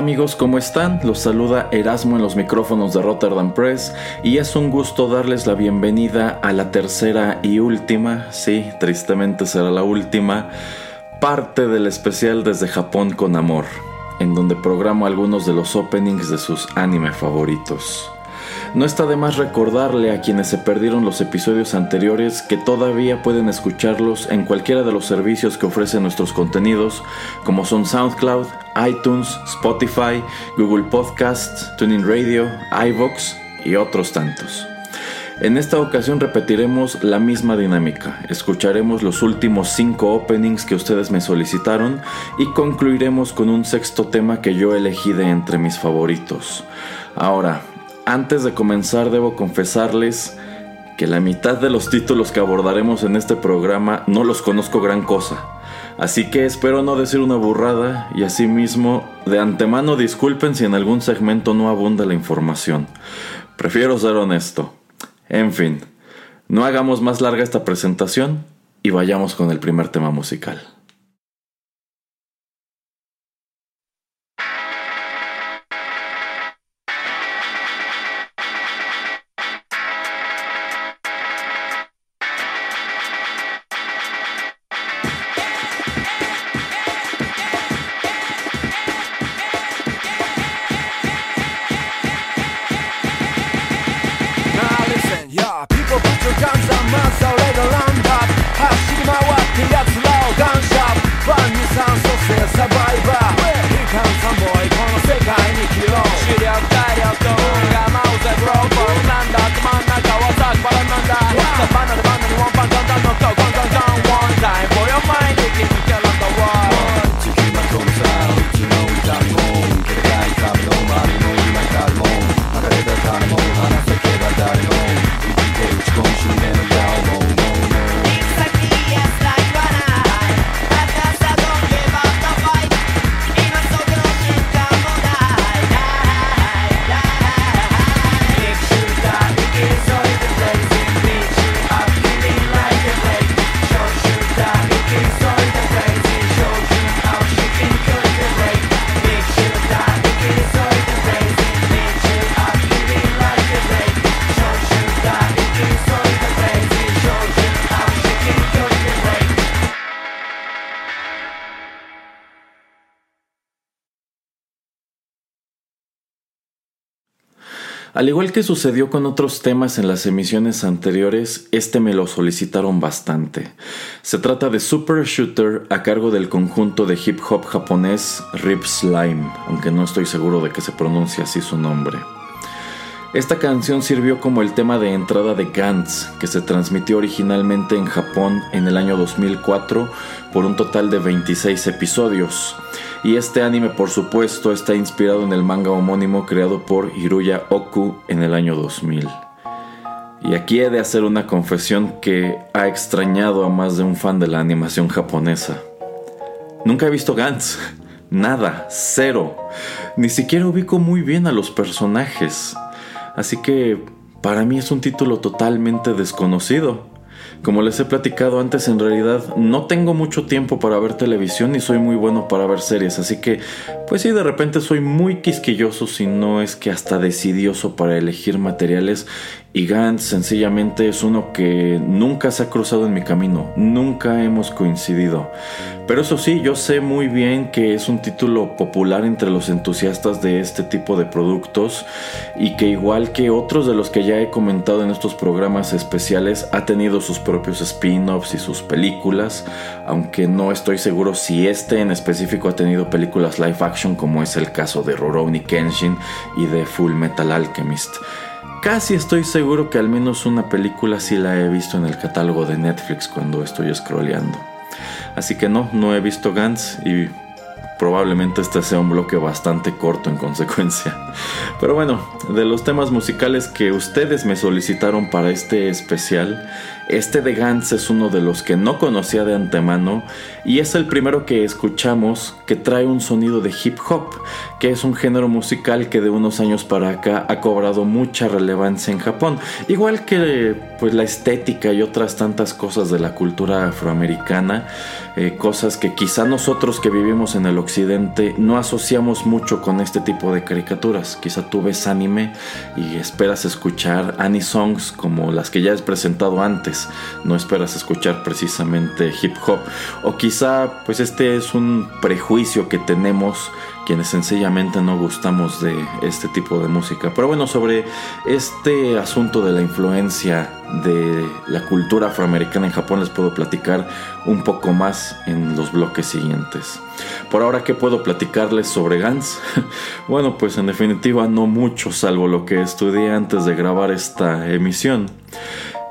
Amigos, ¿cómo están? Los saluda Erasmo en los micrófonos de Rotterdam Press y es un gusto darles la bienvenida a la tercera y última, sí, tristemente será la última, parte del especial desde Japón con amor, en donde programo algunos de los openings de sus anime favoritos. No está de más recordarle a quienes se perdieron los episodios anteriores que todavía pueden escucharlos en cualquiera de los servicios que ofrecen nuestros contenidos, como son SoundCloud, iTunes, Spotify, Google Podcasts, Tuning Radio, iVoox y otros tantos. En esta ocasión repetiremos la misma dinámica. Escucharemos los últimos 5 openings que ustedes me solicitaron y concluiremos con un sexto tema que yo elegí de entre mis favoritos. Ahora, antes de comenzar debo confesarles que la mitad de los títulos que abordaremos en este programa no los conozco gran cosa. Así que espero no decir una burrada y asimismo de antemano disculpen si en algún segmento no abunda la información. Prefiero ser honesto. En fin, no hagamos más larga esta presentación y vayamos con el primer tema musical. Al igual que sucedió con otros temas en las emisiones anteriores, este me lo solicitaron bastante. Se trata de Super Shooter a cargo del conjunto de hip hop japonés Rip Slime, aunque no estoy seguro de que se pronuncie así su nombre. Esta canción sirvió como el tema de entrada de Gantz, que se transmitió originalmente en Japón en el año 2004 por un total de 26 episodios. Y este anime por supuesto está inspirado en el manga homónimo creado por Hiruya Oku en el año 2000. Y aquí he de hacer una confesión que ha extrañado a más de un fan de la animación japonesa. Nunca he visto Gantz. Nada, cero. Ni siquiera ubico muy bien a los personajes. Así que para mí es un título totalmente desconocido. Como les he platicado antes, en realidad no tengo mucho tiempo para ver televisión y soy muy bueno para ver series, así que pues sí, de repente soy muy quisquilloso, si no es que hasta decidioso para elegir materiales y Gantz sencillamente es uno que nunca se ha cruzado en mi camino, nunca hemos coincidido. Pero eso sí, yo sé muy bien que es un título popular entre los entusiastas de este tipo de productos y que igual que otros de los que ya he comentado en estos programas especiales, ha tenido sus propios spin-offs y sus películas, aunque no estoy seguro si este en específico ha tenido películas live action como es el caso de Rurouni Kenshin y de Full Metal Alchemist. Casi estoy seguro que al menos una película sí la he visto en el catálogo de Netflix cuando estoy scrolleando. Así que no, no he visto Gantz y probablemente este sea un bloque bastante corto en consecuencia. Pero bueno, de los temas musicales que ustedes me solicitaron para este especial, Este de Gantz es uno de los que no conocía de antemano y es el primero que escuchamos que trae un sonido de hip hop, que es un género musical que de unos años para acá ha cobrado mucha relevancia en Japón, igual que pues la estética y otras tantas cosas de la cultura afroamericana, eh, cosas que quizá nosotros que vivimos en el occidente no asociamos mucho con este tipo de caricaturas. Quizá tú ves anime y esperas escuchar anime songs como las que ya has presentado antes, no esperas escuchar precisamente hip hop o quizá pues este es un prejuicio que tenemos quienes sencillamente no gustamos de este tipo de música. Pero bueno, sobre este asunto de la influencia de la cultura afroamericana en Japón les puedo platicar un poco más en los bloques siguientes. Por ahora, ¿qué puedo platicarles sobre Gans? bueno, pues en definitiva no mucho, salvo lo que estudié antes de grabar esta emisión.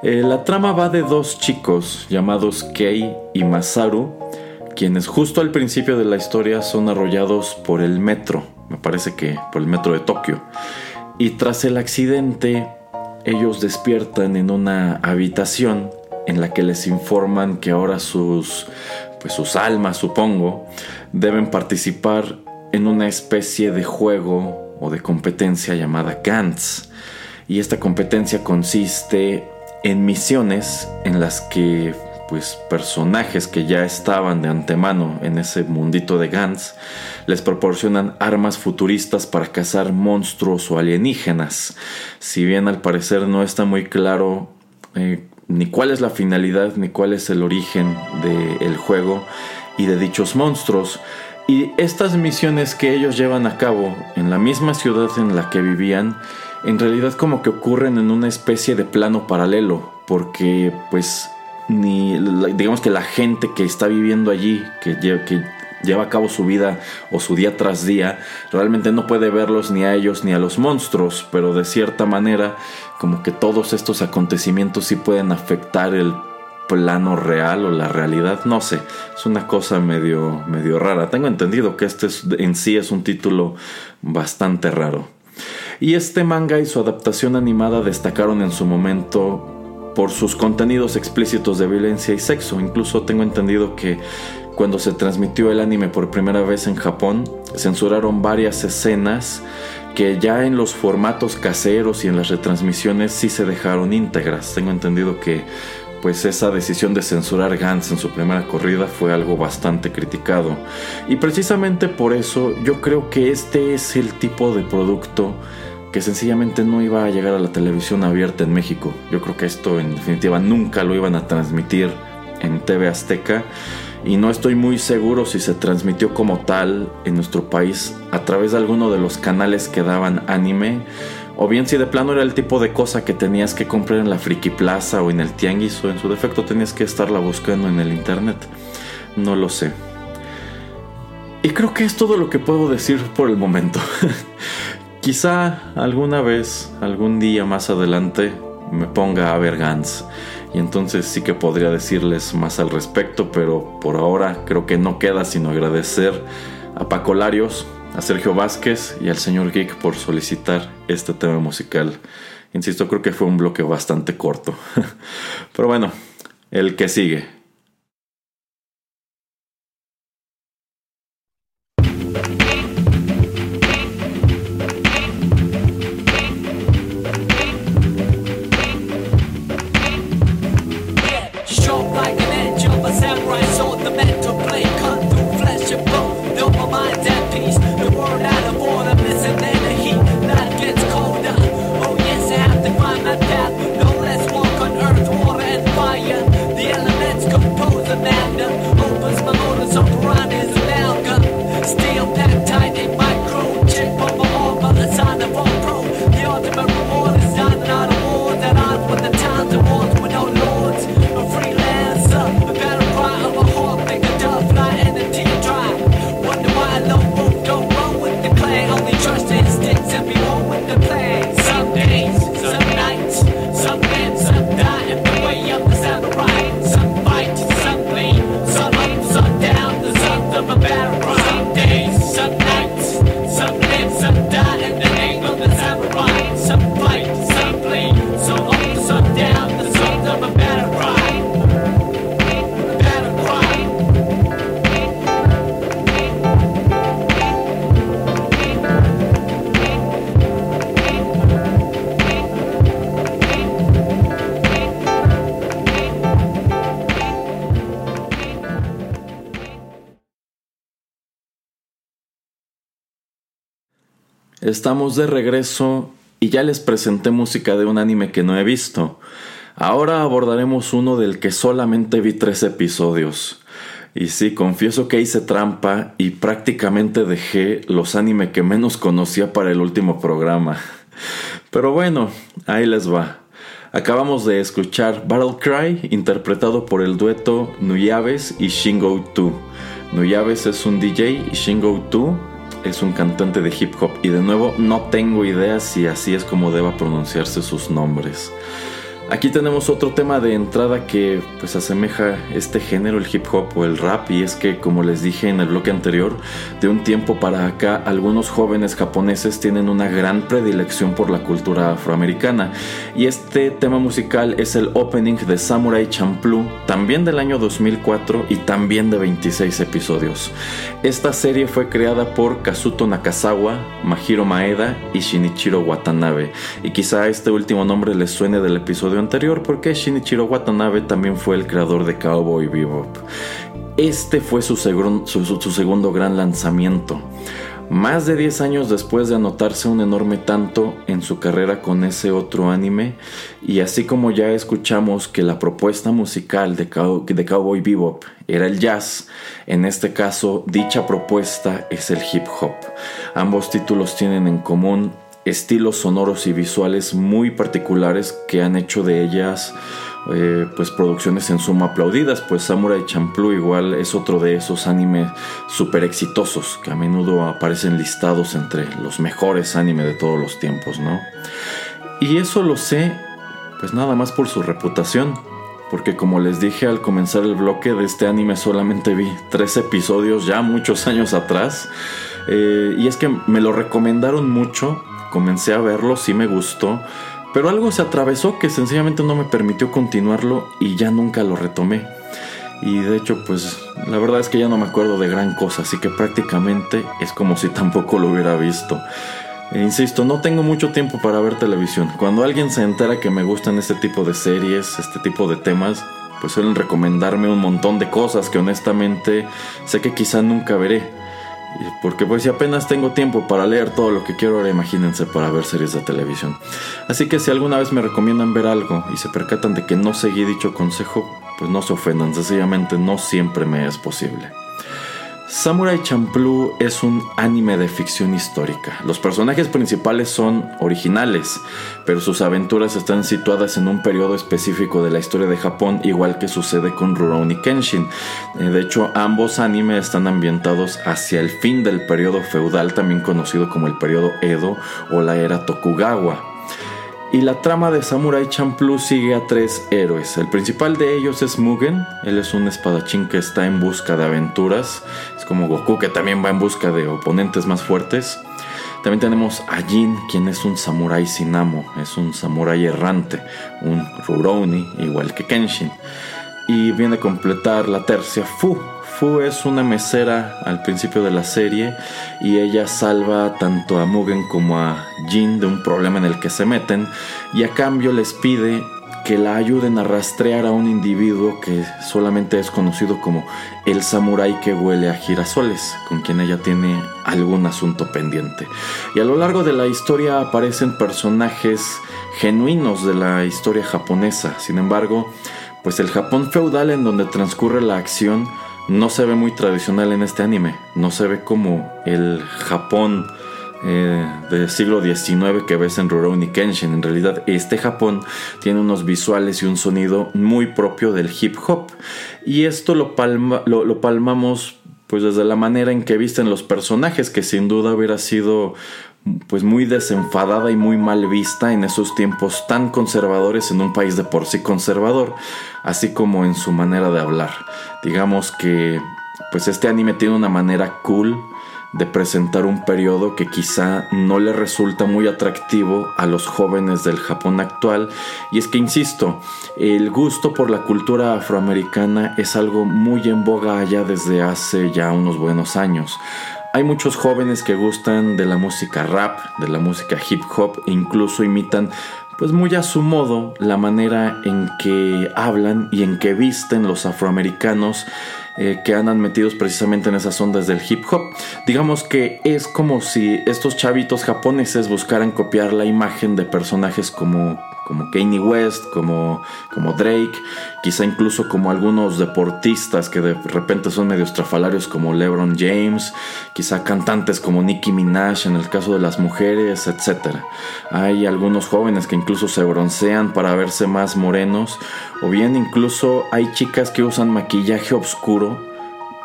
Eh, la trama va de dos chicos llamados Kei y Masaru, quienes justo al principio de la historia son arrollados por el metro, me parece que por el metro de Tokio. Y tras el accidente, ellos despiertan en una habitación en la que les informan que ahora sus pues sus almas, supongo, deben participar en una especie de juego o de competencia llamada Gantz. Y esta competencia consiste en misiones en las que pues personajes que ya estaban de antemano en ese mundito de Gantz les proporcionan armas futuristas para cazar monstruos o alienígenas. Si bien al parecer no está muy claro eh, ni cuál es la finalidad ni cuál es el origen del juego y de dichos monstruos. Y estas misiones que ellos llevan a cabo en la misma ciudad en la que vivían, en realidad como que ocurren en una especie de plano paralelo, porque pues ni digamos que la gente que está viviendo allí, que lleva, a cabo su vida o su día tras día, realmente no puede verlos ni a ellos ni a los monstruos, pero de cierta manera como que todos estos acontecimientos sí pueden afectar el plano real o la realidad, no sé, es una cosa medio, medio rara. Tengo entendido que este en sí es un título bastante raro. Y este manga y su adaptación animada destacaron en su momento por sus contenidos explícitos de violencia y sexo. Incluso tengo entendido que cuando se transmitió el anime por primera vez en Japón, censuraron varias escenas que ya en los formatos caseros y en las retransmisiones sí se dejaron íntegras. Tengo entendido que pues esa decisión de censurar Gantz en su primera corrida fue algo bastante criticado. Y precisamente por eso yo creo que este es el tipo de producto que sencillamente no iba a llegar a la televisión abierta en México. Yo creo que esto en definitiva nunca lo iban a transmitir en TV Azteca y no estoy muy seguro si se transmitió como tal en nuestro país a través de alguno de los canales que daban anime o bien si de plano era el tipo de cosa que tenías que comprar en la Friki Plaza o en el Tianguis o en su defecto tenías que estarla buscando en el internet. No lo sé. Y creo que es todo lo que puedo decir por el momento. Quizá alguna vez, algún día más adelante, me ponga a ver Gans. Y entonces sí que podría decirles más al respecto, pero por ahora creo que no queda sino agradecer a Paco Larios, a Sergio Vázquez y al señor Geek por solicitar este tema musical. Insisto, creo que fue un bloque bastante corto. pero bueno, el que sigue. Estamos de regreso y ya les presenté música de un anime que no he visto. Ahora abordaremos uno del que solamente vi tres episodios. Y sí, confieso que hice trampa y prácticamente dejé los anime que menos conocía para el último programa. Pero bueno, ahí les va. Acabamos de escuchar Battle Cry, interpretado por el dueto Nuyaves y Shingo 2. Nuyaves es un DJ y Shingo 2 es un cantante de hip hop. Y de nuevo, no tengo idea si así es como deba pronunciarse sus nombres. Aquí tenemos otro tema de entrada que pues asemeja este género, el hip hop o el rap, y es que como les dije en el bloque anterior, de un tiempo para acá algunos jóvenes japoneses tienen una gran predilección por la cultura afroamericana, y este tema musical es el opening de Samurai Champloo, también del año 2004 y también de 26 episodios. Esta serie fue creada por Kazuto Nakazawa, Mahiro Maeda y Shinichiro Watanabe, y quizá este último nombre les suene del episodio anterior porque Shinichiro Watanabe también fue el creador de Cowboy Bebop. Este fue su, segundo gran lanzamiento. Más de 10 años después de anotarse un enorme tanto en su carrera con ese otro anime, y así como ya escuchamos que la propuesta musical de, de Cowboy Bebop era el jazz, en este caso dicha propuesta es el hip hop. Ambos títulos tienen en común estilos sonoros y visuales muy particulares que han hecho de ellas eh, pues producciones en suma aplaudidas, pues Samurai Champloo igual es otro de esos animes super exitosos que a menudo aparecen listados entre los mejores animes de todos los tiempos, ¿no? Y eso lo sé pues nada más por su reputación, porque como les dije al comenzar el bloque de este anime solamente vi tres episodios ya muchos años atrás, eh, y es que me lo recomendaron mucho comencé a verlo, sí me gustó, pero algo se atravesó que sencillamente no me permitió continuarlo y ya nunca lo retomé. Y de hecho, pues la verdad es que ya no me acuerdo de gran cosa, así que prácticamente es como si tampoco lo hubiera visto. E insisto, no tengo mucho tiempo para ver televisión. Cuando alguien se entera que me gustan este tipo de series, este tipo de temas, pues suelen recomendarme un montón de cosas que honestamente sé que quizá nunca veré. Porque pues si apenas tengo tiempo para leer todo lo que quiero, ahora imagínense para ver series de televisión. Así que si alguna vez me recomiendan ver algo y se percatan de que no seguí dicho consejo, pues no se ofendan, sencillamente no siempre me es posible. Samurai Champloo es un anime de ficción histórica. Los personajes principales son originales, pero sus aventuras están situadas en un periodo específico de la historia de Japón, igual que sucede con Rurouni Kenshin. Eh, de hecho, ambos animes están ambientados hacia el fin del periodo feudal, también conocido como el periodo Edo o la era Tokugawa. Y la trama de Samurai Champloo sigue a tres héroes. El principal de ellos es Mugen. Él es un espadachín que está en busca de aventuras. Es como Goku que también va en busca de oponentes más fuertes. También tenemos a Jin, quien es un samurái sin amo. Es un samurái errante. Un Rurouni, igual que Kenshin. Y viene a completar la tercia Fu, Fu es una mesera al principio de la serie y ella salva tanto a Mugen como a Jin de un problema en el que se meten y a cambio les pide que la ayuden a rastrear a un individuo que solamente es conocido como el samurái que huele a girasoles, con quien ella tiene algún asunto pendiente. Y a lo largo de la historia aparecen personajes genuinos de la historia japonesa. Sin embargo, pues el Japón feudal en donde transcurre la acción no se ve muy tradicional en este anime. No se ve como el Japón eh, del siglo XIX que ves en Rurouni Kenshin. En realidad, este Japón tiene unos visuales y un sonido muy propio del hip hop. Y esto lo, lo palmamos pues desde la manera en que visten los personajes, que sin duda hubiera sido pues muy desenfadada y muy mal vista en esos tiempos tan conservadores en un país de por sí conservador, así como en su manera de hablar. Digamos que pues este anime tiene una manera cool de presentar un periodo que quizá no le resulta muy atractivo a los jóvenes del Japón actual. Y es que, insisto, el gusto por la cultura afroamericana es algo muy en boga allá desde hace ya unos buenos años. Hay muchos jóvenes que gustan de la música rap, de la música hip hop e incluso imitan pues muy a su modo la manera en que hablan y en que visten los afroamericanos eh, que andan metidos precisamente en esas ondas del hip hop. Digamos que es como si estos chavitos japoneses buscaran copiar la imagen de personajes como como Kanye West, como, como Drake, quizá incluso como algunos deportistas que de repente son medio estrafalarios como LeBron James, quizá cantantes como Nicki Minaj en el caso de las mujeres, etc. Hay algunos jóvenes que incluso se broncean para verse más morenos, o bien incluso hay chicas que usan maquillaje oscuro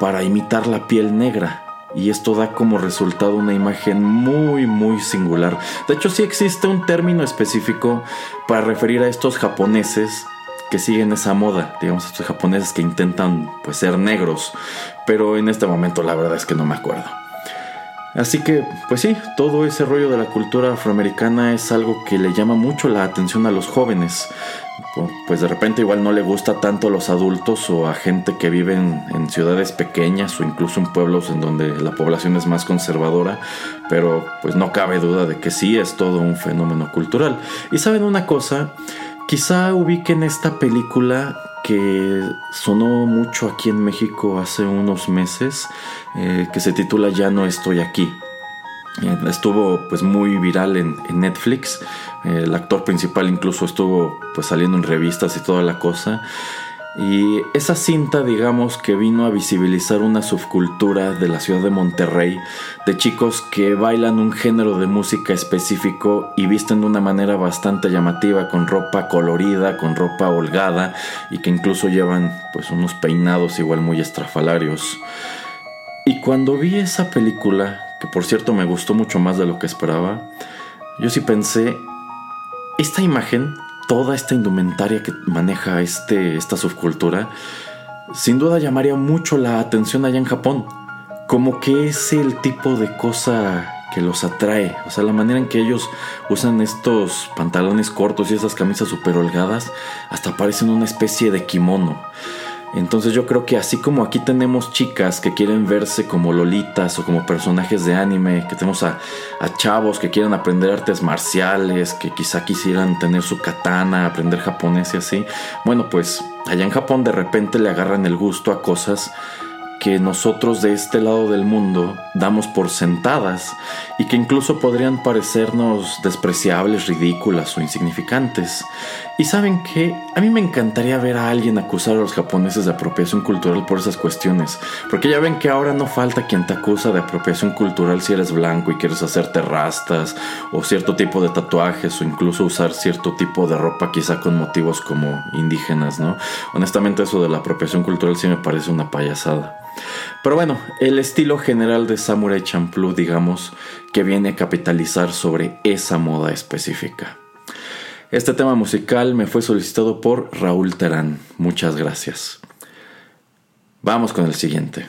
para imitar la piel negra y esto da como resultado una imagen muy muy singular. De hecho sí existe un término específico para referir a estos japoneses que siguen esa moda, digamos estos japoneses que intentan pues ser negros, pero en este momento la verdad es que no me acuerdo. Así que, pues sí, todo ese rollo de la cultura afroamericana es algo que le llama mucho la atención a los jóvenes. Pues de repente igual no le gusta tanto a los adultos o a gente que vive en, ciudades pequeñas o incluso en pueblos en donde la población es más conservadora, pero pues no cabe duda de que sí es todo un fenómeno cultural. Y saben una cosa, quizá ubiquen esta película que sonó mucho aquí en México hace unos meses, eh, que se titula Ya no estoy aquí. Eh, estuvo pues muy viral en, Netflix. El actor principal incluso estuvo pues saliendo en revistas y toda la cosa. Y esa cinta, digamos, que vino a visibilizar una subcultura de la ciudad de Monterrey, de chicos que bailan un género de música específico y visten de una manera bastante llamativa, con ropa colorida, con ropa holgada y que incluso llevan pues unos peinados igual muy estrafalarios. Y cuando vi esa película, que por cierto me gustó mucho más de lo que esperaba, yo sí pensé, esta imagen toda esta indumentaria que maneja este, esta subcultura, sin duda llamaría mucho la atención allá en Japón. Como que es el tipo de cosa que los atrae. O sea, la manera en que ellos usan estos pantalones cortos y esas camisas super holgadas, hasta parecen una especie de kimono. Entonces yo creo que así como aquí tenemos chicas que quieren verse como lolitas o como personajes de anime, que tenemos a, chavos que quieren aprender artes marciales, que quizá quisieran tener su katana, aprender japonés y así, bueno pues allá en Japón de repente le agarran el gusto a cosas que nosotros de este lado del mundo damos por sentadas y que incluso podrían parecernos despreciables, ridículas o insignificantes. Y saben que a mí me encantaría ver a alguien acusar a los japoneses de apropiación cultural por esas cuestiones, porque ya ven que ahora no falta quien te acusa de apropiación cultural si eres blanco y quieres hacerte rastas o cierto tipo de tatuajes o incluso usar cierto tipo de ropa quizá con motivos como indígenas, ¿no? Honestamente eso de la apropiación cultural sí me parece una payasada. Pero bueno, el estilo general de Samurai Champloo, digamos, que viene a capitalizar sobre esa moda específica. Este tema musical me fue solicitado por Raúl Terán. Muchas gracias. Vamos con el siguiente.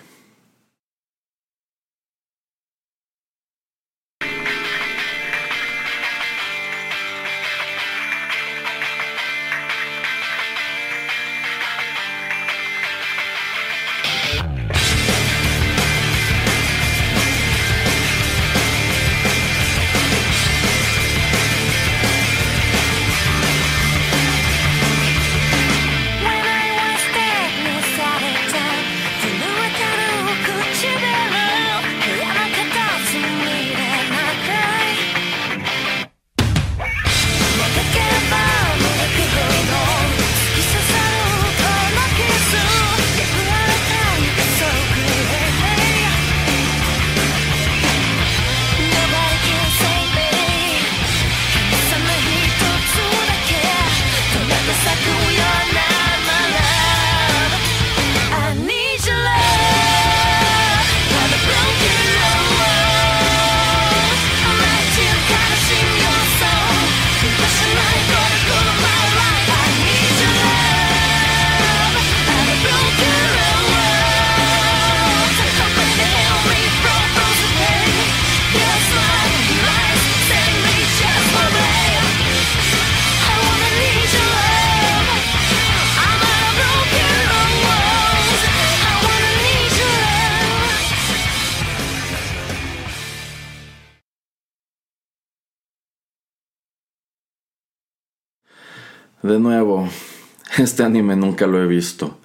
De nuevo, este anime nunca lo he visto.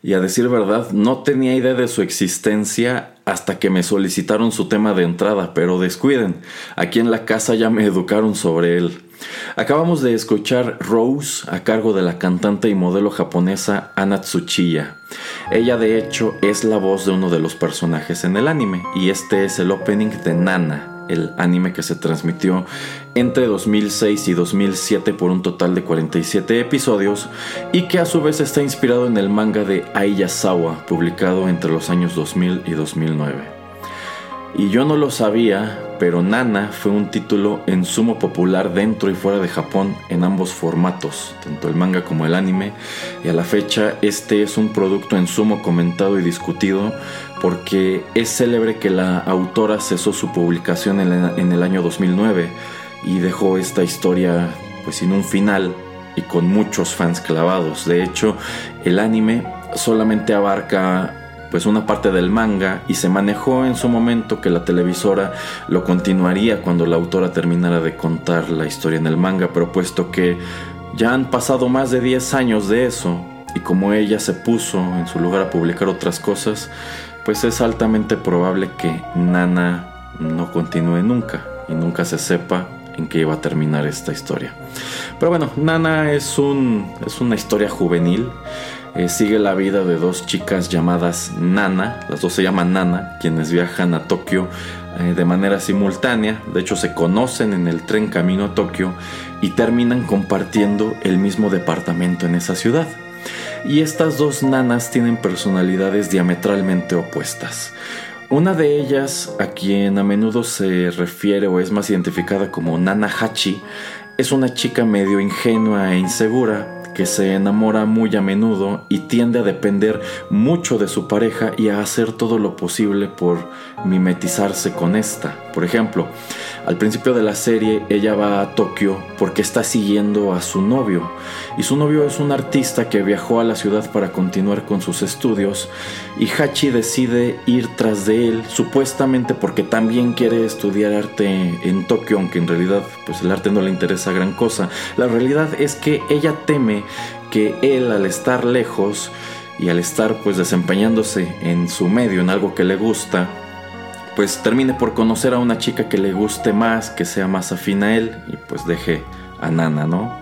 Y a decir verdad, no tenía idea de su existencia hasta que me solicitaron su tema de entrada, pero descuiden, aquí en la casa ya me educaron sobre él. Acabamos de escuchar Rose a cargo de la cantante y modelo japonesa Ana Tsuchiya. Ella de hecho es la voz de uno de los personajes en el anime y este es el opening de Nana, el anime que se transmitió entre 2006 y 2007 por un total de 47 episodios y que a su vez está inspirado en el manga de Aiyasawa, publicado entre los años 2000 y 2009. Y yo no lo sabía, pero Nana fue un título en sumo popular dentro y fuera de Japón en ambos formatos, tanto el manga como el anime, y a la fecha este es un producto en sumo comentado y discutido porque es célebre que la autora cesó su publicación en, el año 2009 y dejó esta historia pues sin un final y con muchos fans clavados. De hecho, el anime solamente abarca pues una parte del manga y se manejó en su momento que la televisora lo continuaría cuando la autora terminara de contar la historia en el manga, pero puesto que ya han pasado más de 10 años de eso y como ella se puso en su lugar a publicar otras cosas, pues es altamente probable que Nana no continúe nunca y nunca se sepa en qué iba a terminar esta historia. Pero bueno, Nana es, un, es una historia juvenil eh, sigue la vida de dos chicas llamadas Nana, las dos se llaman Nana, quienes viajan a Tokio eh, de manera simultánea, de hecho se conocen en el tren camino a Tokio y terminan compartiendo el mismo departamento en esa ciudad. Y estas dos nanas tienen personalidades diametralmente opuestas. Una de ellas, a quien a menudo se refiere o es más identificada como Nana Hachi, es una chica medio ingenua e insegura que se enamora muy a menudo y tiende a depender mucho de su pareja y a hacer todo lo posible por mimetizarse con esta. Por ejemplo, al principio de la serie ella va a Tokio porque está siguiendo a su novio y su novio es un artista que viajó a la ciudad para continuar con sus estudios y Hachi decide ir tras de él supuestamente porque también quiere estudiar arte en Tokio aunque en realidad pues el arte no le interesa gran cosa. La realidad es que ella teme que él al estar lejos y al estar pues desempeñándose en su medio, en algo que le gusta, pues termine por conocer a una chica que le guste más, que sea más afín a él y pues deje a Nana, ¿no?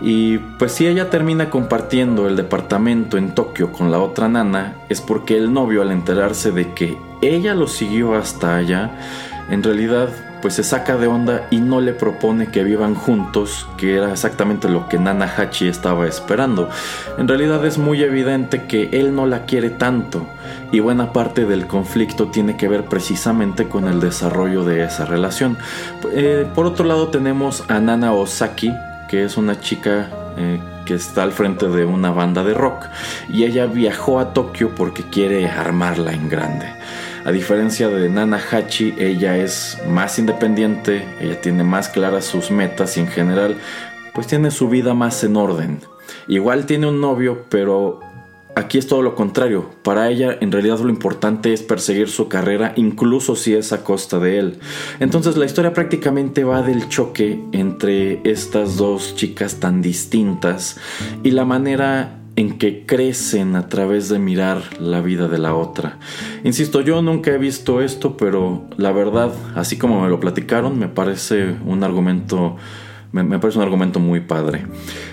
Y pues si ella termina compartiendo el departamento en Tokio con la otra nana, es porque el novio al enterarse de que ella lo siguió hasta allá, en realidad pues se saca de onda y no le propone que vivan juntos, que era exactamente lo que Nana Hachi estaba esperando. En realidad es muy evidente que él no la quiere tanto y buena parte del conflicto tiene que ver precisamente con el desarrollo de esa relación. Eh, por otro lado tenemos a Nana Osaki, que es una chica eh, que está al frente de una banda de rock y ella viajó a Tokio porque quiere armarla en grande. A diferencia de Nana Hachi, ella es más independiente, ella tiene más claras sus metas y en general pues tiene su vida más en orden. Igual tiene un novio, pero aquí es todo lo contrario. Para ella en realidad lo importante es perseguir su carrera incluso si es a costa de él. Entonces la historia prácticamente va del choque entre estas dos chicas tan distintas y la manera en que crecen a través de mirar la vida de la otra. Insisto, yo nunca he visto esto, pero la verdad, así como me lo platicaron, me parece un argumento, me, parece un argumento muy padre.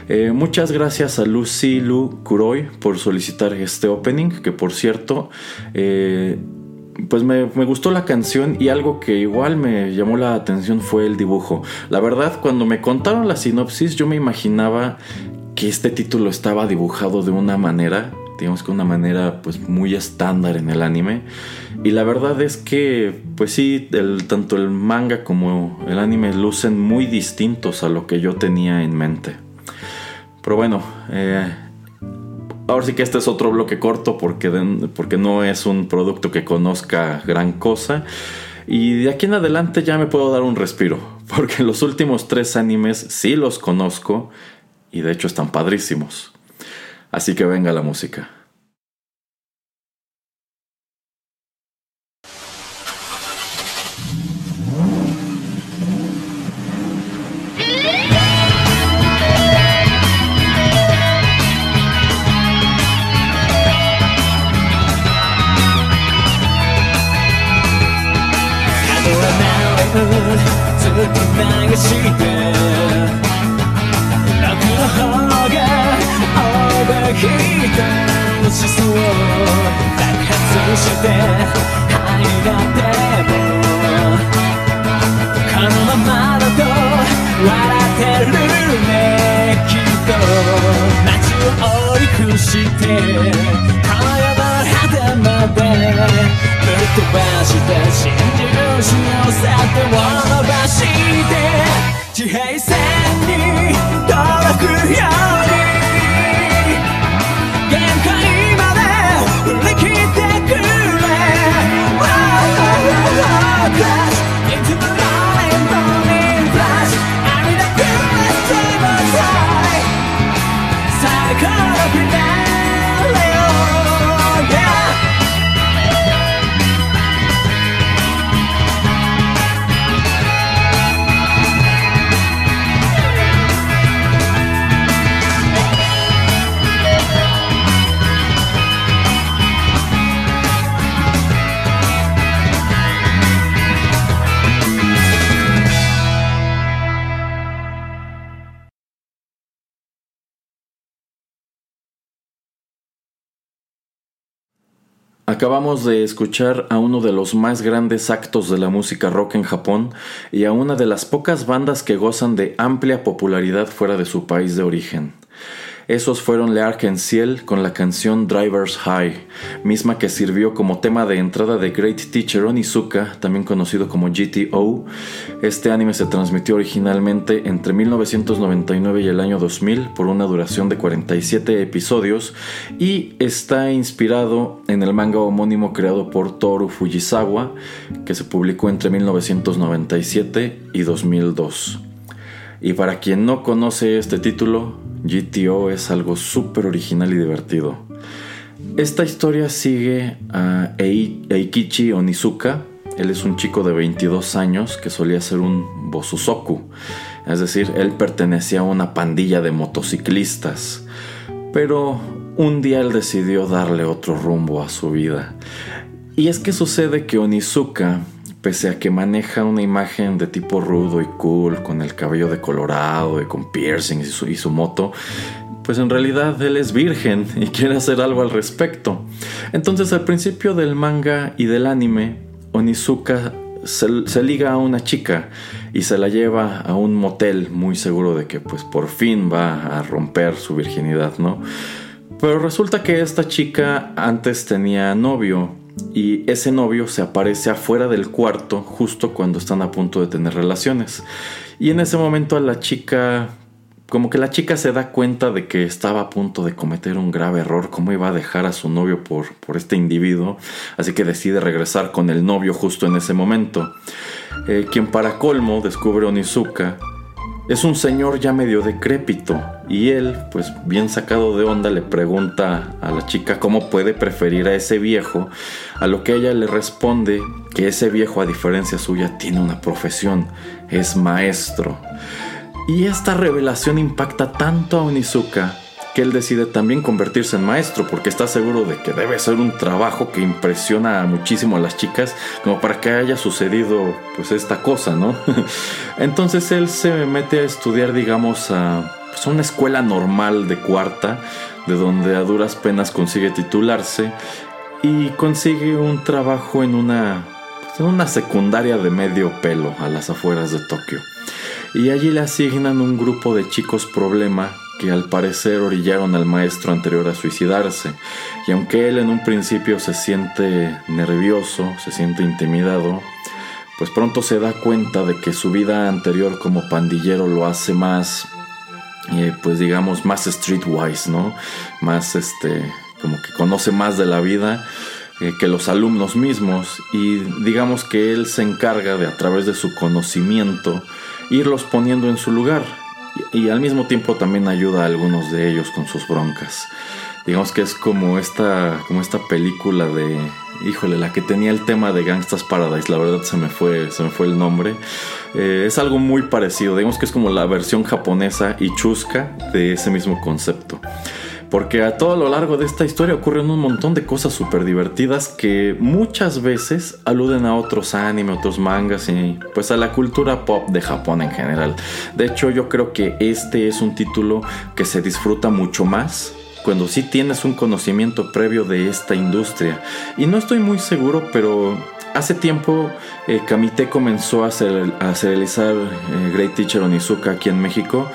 Eh, muchas gracias a Lucy Lu Kuroi por solicitar este opening, que por cierto, eh, pues me, gustó la canción y algo que igual me llamó la atención fue el dibujo. La verdad, cuando me contaron la sinopsis, yo me imaginaba que este título estaba dibujado de una manera, digamos que una manera pues muy estándar en el anime. Y la verdad es que pues sí, tanto el manga como el anime lucen muy distintos a lo que yo tenía en mente. Pero bueno, eh, ahora sí que este es otro bloque corto porque, porque no es un producto que conozca gran cosa. Y de aquí en adelante ya me puedo dar un respiro, porque los últimos tres animes sí los conozco y de hecho están padrísimos. Así que venga la música. して愛がでもこのままだと笑ってるねきっと街を追い越して今夜の果てまでぶっ飛ばして真珠しをさ手を伸ばして地平線に届くよ Acabamos de escuchar a uno de los más grandes actos de la música rock en Japón y a una de las pocas bandas que gozan de amplia popularidad fuera de su país de origen. Esos fueron Le Arc-en-Ciel con la canción Driver's High, misma que sirvió como tema de entrada de Great Teacher Onizuka, también conocido como GTO. Este anime se transmitió originalmente entre 1999 y el año 2000 por una duración de 47 episodios y está inspirado en el manga homónimo creado por Toru Fujisawa, que se publicó entre 1997 y 2002. Y para quien no conoce este título, GTO es algo súper original y divertido. Esta historia sigue a Ei- Eikichi Onizuka. Él es un chico de 22 años que solía ser un bosusoku. Es decir, él pertenecía a una pandilla de motociclistas. Pero un día él decidió darle otro rumbo a su vida. Y es que sucede que Onizuka, pese a que maneja una imagen de tipo rudo y cool, con el cabello decolorado y con piercings y su, moto, pues en realidad él es virgen y quiere hacer algo al respecto. Entonces al principio del manga y del anime, Onizuka se, se liga a una chica y se la lleva a un motel muy seguro de que pues por fin va a romper su virginidad, ¿no? Pero resulta que esta chica antes tenía novio y ese novio se aparece afuera del cuarto justo cuando están a punto de tener relaciones. Y en ese momento a la chica, como que la chica se da cuenta de que estaba a punto de cometer un grave error, cómo iba a dejar a su novio por, por este individuo, así que decide regresar con el novio justo en ese momento. Eh, quien para colmo descubre Onizuka es un señor ya medio decrépito y él, pues bien sacado de onda, le pregunta a la chica cómo puede preferir a ese viejo, a lo que ella le responde que ese viejo a diferencia suya tiene una profesión, es maestro. Y esta revelación impacta tanto a Onizuka que él decide también convertirse en maestro porque está seguro de que debe ser un trabajo que impresiona muchísimo a las chicas como para que haya sucedido pues esta cosa, ¿no? Entonces él se mete a estudiar digamos a pues, a una escuela normal de cuarta de donde a duras penas consigue titularse y consigue un trabajo en una pues, en una secundaria de medio pelo a las afueras de Tokio. Y allí le asignan un grupo de chicos problema que al parecer orillaron al maestro anterior a suicidarse. Y aunque él en un principio se siente nervioso, se siente intimidado, pues pronto se da cuenta de que su vida anterior como pandillero lo hace más, eh, pues digamos, más streetwise, ¿no? Más este, como que conoce más de la vida eh, que los alumnos mismos y digamos que él se encarga de a través de su conocimiento irlos poniendo en su lugar y, al mismo tiempo también ayuda a algunos de ellos con sus broncas. Digamos que es como esta, como esta película de, híjole, la que tenía el tema de Gangsta's Paradise, la verdad se me fue, se me fue el nombre. Eh, es algo muy parecido, digamos que es como la versión japonesa y chusca de ese mismo concepto. Porque a todo lo largo de esta historia ocurren un montón de cosas súper divertidas que muchas veces aluden a otros anime, otros mangas y pues a la cultura pop de Japón en general. De hecho yo creo que este es un título que se disfruta mucho más cuando sí tienes un conocimiento previo de esta industria. Y no estoy muy seguro, pero hace tiempo eh, Kamite comenzó a, hacer, a serializar eh, Great Teacher Onizuka aquí en México.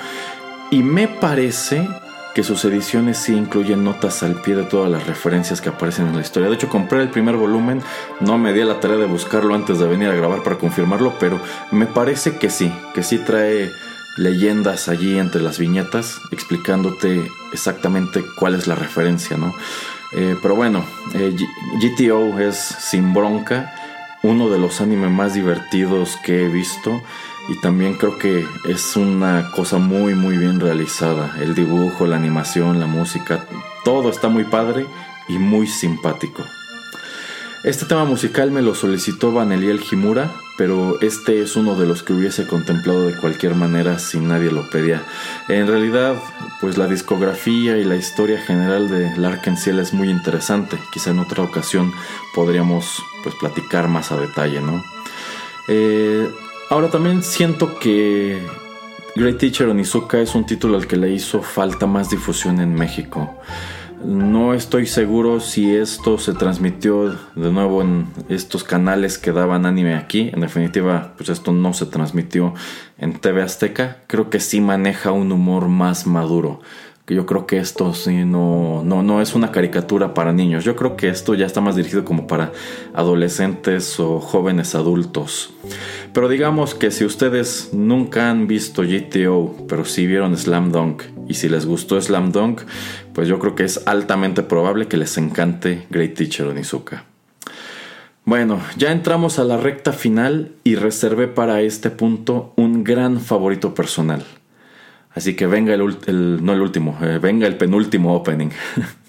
Y me parece que sus ediciones sí incluyen notas al pie de todas las referencias que aparecen en la historia. De hecho, compré el primer volumen, no me di la tarea de buscarlo antes de venir a grabar para confirmarlo, pero me parece que sí, que sí trae leyendas allí entre las viñetas explicándote exactamente cuál es la referencia, ¿no? Eh, pero bueno, eh, GTO es sin bronca, uno de los animes más divertidos que he visto y también creo que es una cosa muy muy bien realizada. El dibujo, la animación, la música, todo está muy padre y muy simpático. Este tema musical me lo solicitó Vaneliel Jimura, pero este es uno de los que hubiese contemplado de cualquier manera si nadie lo pedía. En realidad, pues la discografía y la historia general de Larkensiel es muy interesante. Quizá en otra ocasión podríamos pues platicar más a detalle, ¿no? Eh, ahora también siento que Great Teacher Onizuka es un título al que le hizo falta más difusión en México. No estoy seguro si esto se transmitió de nuevo en estos canales que daban anime aquí. En definitiva, pues esto no se transmitió en TV Azteca. Creo que sí maneja un humor más maduro yo creo que esto sí no, no, no es una caricatura para niños. Yo creo que esto ya está más dirigido como para adolescentes o jóvenes adultos. Pero digamos que si ustedes nunca han visto GTO, pero si vieron Slam Dunk y si les gustó Slam Dunk, pues yo creo que es altamente probable que les encante Great Teacher Onizuka. Bueno, ya entramos a la recta final y reservé para este punto un gran favorito personal. Así que venga el, no el último, eh, venga el penúltimo opening.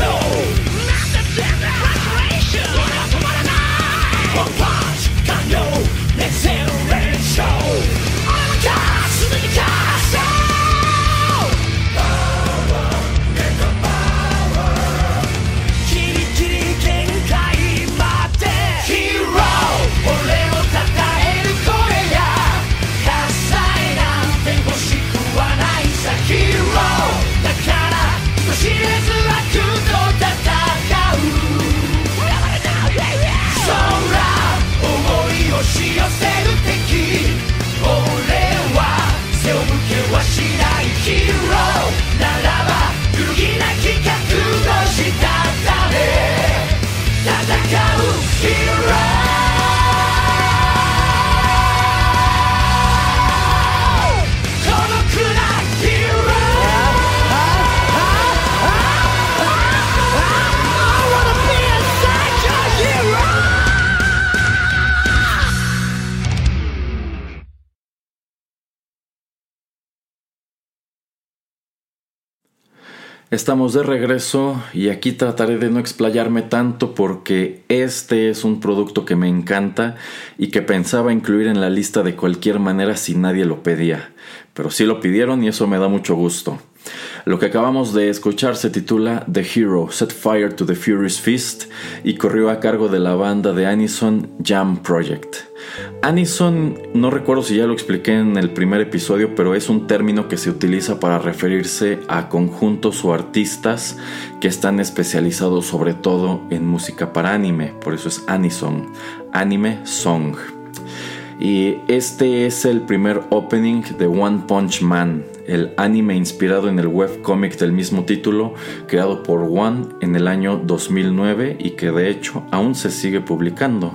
No. Estamos de regreso y aquí trataré de no explayarme tanto porque este es un producto que me encanta y que pensaba incluir en la lista de cualquier manera si nadie lo pedía. Pero sí lo pidieron y eso me da mucho gusto. Lo que acabamos de escuchar se titula The Hero Set Fire to the Furious Fist y corrió a cargo de la banda de Anison Jam Project. Anison, no recuerdo si ya lo expliqué en el primer episodio, pero es un término que se utiliza para referirse a conjuntos o artistas que están especializados sobre todo en música para anime, por eso es Anison, anime song. Y este es el primer opening de One Punch Man, el anime inspirado en el webcomic del mismo título, creado por One en el año 2009 y que de hecho aún se sigue publicando.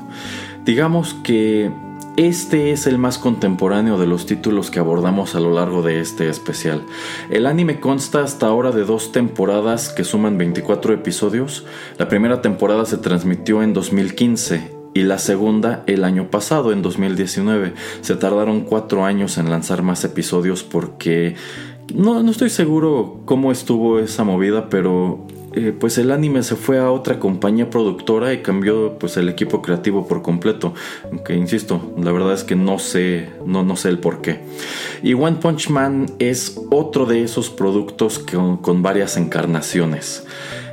Digamos que este es el más contemporáneo de los títulos que abordamos a lo largo de este especial. El anime consta hasta ahora de dos temporadas que suman 24 episodios. La primera temporada se transmitió en 2015 y la segunda el año pasado, en 2019. Se tardaron cuatro años en lanzar más episodios porque no, no estoy seguro cómo estuvo esa movida, pero eh, pues el anime se fue a otra compañía productora y cambió pues el equipo creativo por completo. Aunque insisto, la verdad es que no sé, no, no sé el por qué. Y One Punch Man es otro de esos productos con varias encarnaciones.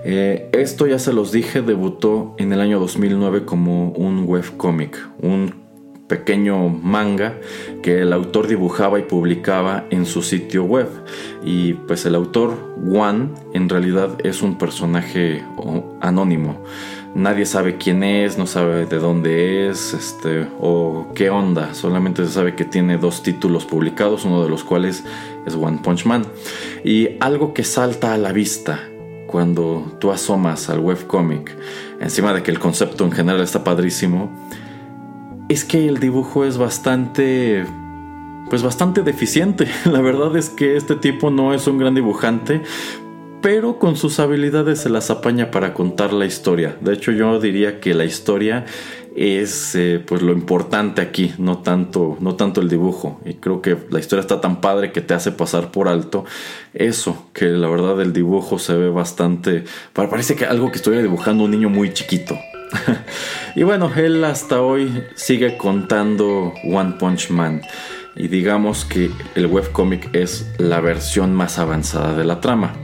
Eh, esto ya se los dije, debutó en el año 2009 como un webcomic, un pequeño manga que el autor dibujaba y publicaba en su sitio web. Y pues el autor, One, en realidad es un personaje anónimo. Nadie sabe quién es, no sabe de dónde es, este, o qué onda. Solamente se sabe que tiene dos títulos publicados, uno de los cuales es One Punch Man. Y algo que salta a la vista cuando tú asomas al webcomic, encima de que el concepto en general está padrísimo, es que el dibujo es bastante pues bastante deficiente. La verdad es que este tipo no es un gran dibujante, pero con sus habilidades se las apaña para contar la historia. De hecho, yo diría que la historia es eh, pues lo importante aquí, no tanto, no tanto el dibujo. Y creo que la historia está tan padre que te hace pasar por alto eso, que la verdad el dibujo se ve bastante, parece que algo que estuviera dibujando un niño muy chiquito. y bueno, él hasta hoy sigue contando One Punch Man. Y digamos que el webcomic es la versión más avanzada de la trama.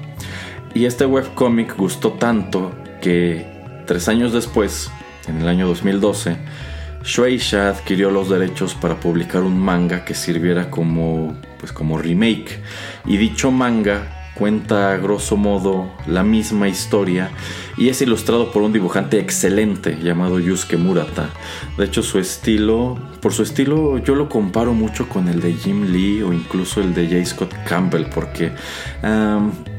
Y este webcomic gustó tanto que tres años después en el año 2012, Shueisha adquirió los derechos para publicar un manga que sirviera como, pues como remake. Y dicho manga cuenta a grosso modo la misma historia y es ilustrado por un dibujante excelente llamado Yusuke Murata. De hecho, su estilo, por su estilo, yo lo comparo mucho con el de Jim Lee o incluso el de J. Scott Campbell, porque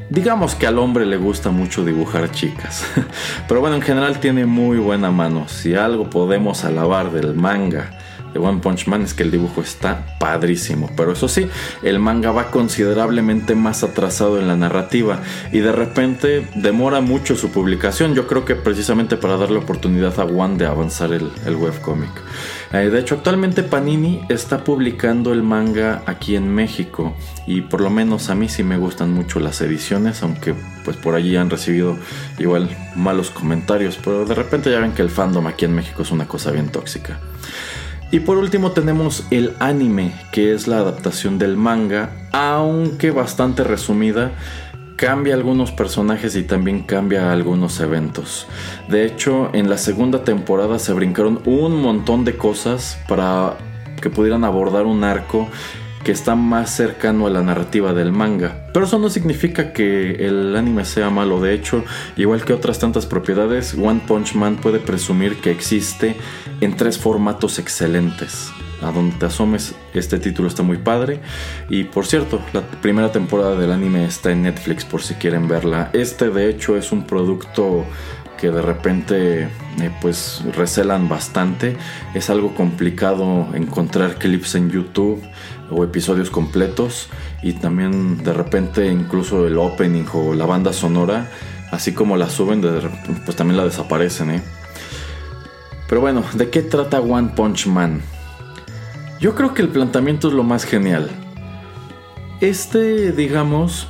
Digamos que al hombre le gusta mucho dibujar chicas. Pero bueno, en general tiene muy buena mano. Si algo podemos alabar del manga de One Punch Man es que el dibujo está padrísimo. Pero eso sí, el manga va considerablemente más atrasado en la narrativa y de repente demora mucho su publicación. Yo creo que precisamente para darle oportunidad a One de avanzar el, el webcomic. Eh, de hecho, actualmente Panini está publicando el manga aquí en México y por lo menos a mí sí me gustan mucho las ediciones, aunque pues por allí han recibido igual malos comentarios, pero de repente ya ven que el fandom aquí en México es una cosa bien tóxica. Y por último tenemos el anime, que es la adaptación del manga, aunque bastante resumida, cambia algunos personajes y también cambia algunos eventos. De hecho, en la segunda temporada se brincaron un montón de cosas para que pudieran abordar un arco que está más cercano a la narrativa del manga. Pero eso no significa que el anime sea malo. De hecho, igual que otras tantas propiedades, One Punch Man puede presumir que existe en tres formatos excelentes. A donde te asomes, este título está muy padre. Y por cierto, la primera temporada del anime está en Netflix por si quieren verla. Este de hecho es un producto que de repente eh, pues recelan bastante. Es algo complicado encontrar clips en YouTube o episodios completos y también de repente incluso el opening o la banda sonora, así como la suben, pues también la desaparecen. ¿eh? Pero bueno, ¿de qué trata One Punch Man? Yo creo que el planteamiento es lo más genial. Este, digamos,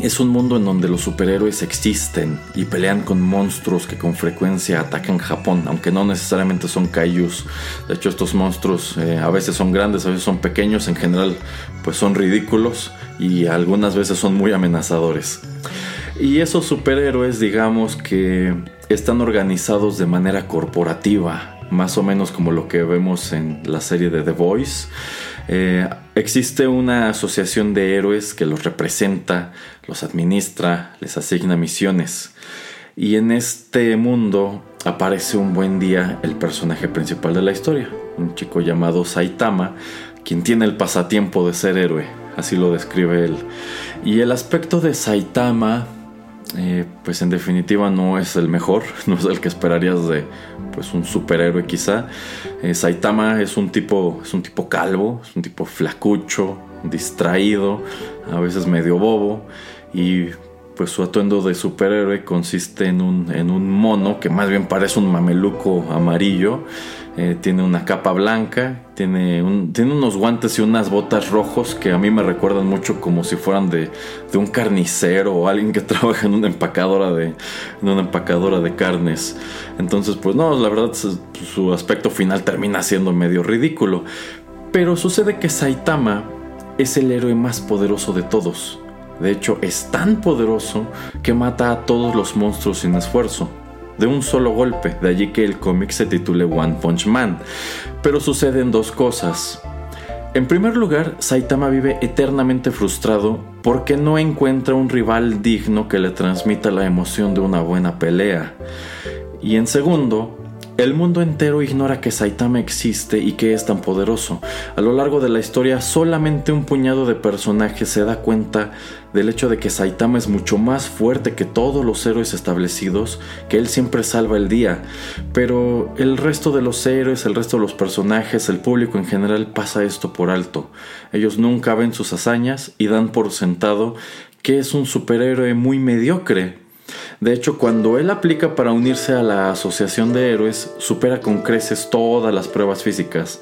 es un mundo en donde los superhéroes existen y pelean con monstruos que con frecuencia atacan Japón, aunque no necesariamente son kaijus. De hecho, estos monstruos eh, a veces son grandes, a veces son pequeños, en general pues son ridículos y algunas veces son muy amenazadores. Y esos superhéroes, digamos que están organizados de manera corporativa, más o menos como lo que vemos en la serie de The Voice. Eh, existe una asociación de héroes que los representa, los administra, les asigna misiones. Y en este mundo aparece un buen día el personaje principal de la historia, un chico llamado Saitama, quien tiene el pasatiempo de ser héroe, así lo describe él. Y el aspecto de Saitama eh, pues en definitiva no es el mejor, no es el que esperarías de pues un superhéroe quizá. Eh, Saitama es un tipo es un tipo calvo, es un tipo flacucho, distraído, a veces medio bobo y pues su atuendo de superhéroe consiste en un, en un mono que más bien parece un mameluco amarillo. Eh, tiene una capa blanca, tiene, tiene unos guantes y unas botas rojos que a mí me recuerdan mucho como si fueran de, de un carnicero o alguien que trabaja en una empacadora de, en una empacadora de carnes. Entonces, pues no, la verdad su, su aspecto final termina siendo medio ridículo. Pero sucede que Saitama es el héroe más poderoso de todos. De hecho, es tan poderoso que mata a todos los monstruos sin esfuerzo, de un solo golpe, de allí que el cómic se titule One Punch Man. Pero suceden dos cosas. En primer lugar, Saitama vive eternamente frustrado porque no encuentra un rival digno que le transmita la emoción de una buena pelea. Y en segundo, el mundo entero ignora que Saitama existe y que es tan poderoso. A lo largo de la historia solamente un puñado de personajes se da cuenta del hecho de que Saitama es mucho más fuerte que todos los héroes establecidos, que él siempre salva el día. Pero el resto de los héroes, el resto de los personajes, el público en general pasa esto por alto. Ellos nunca ven sus hazañas y dan por sentado que es un superhéroe muy mediocre de hecho, cuando él aplica para unirse a la Asociación de Héroes, supera con creces todas las pruebas físicas,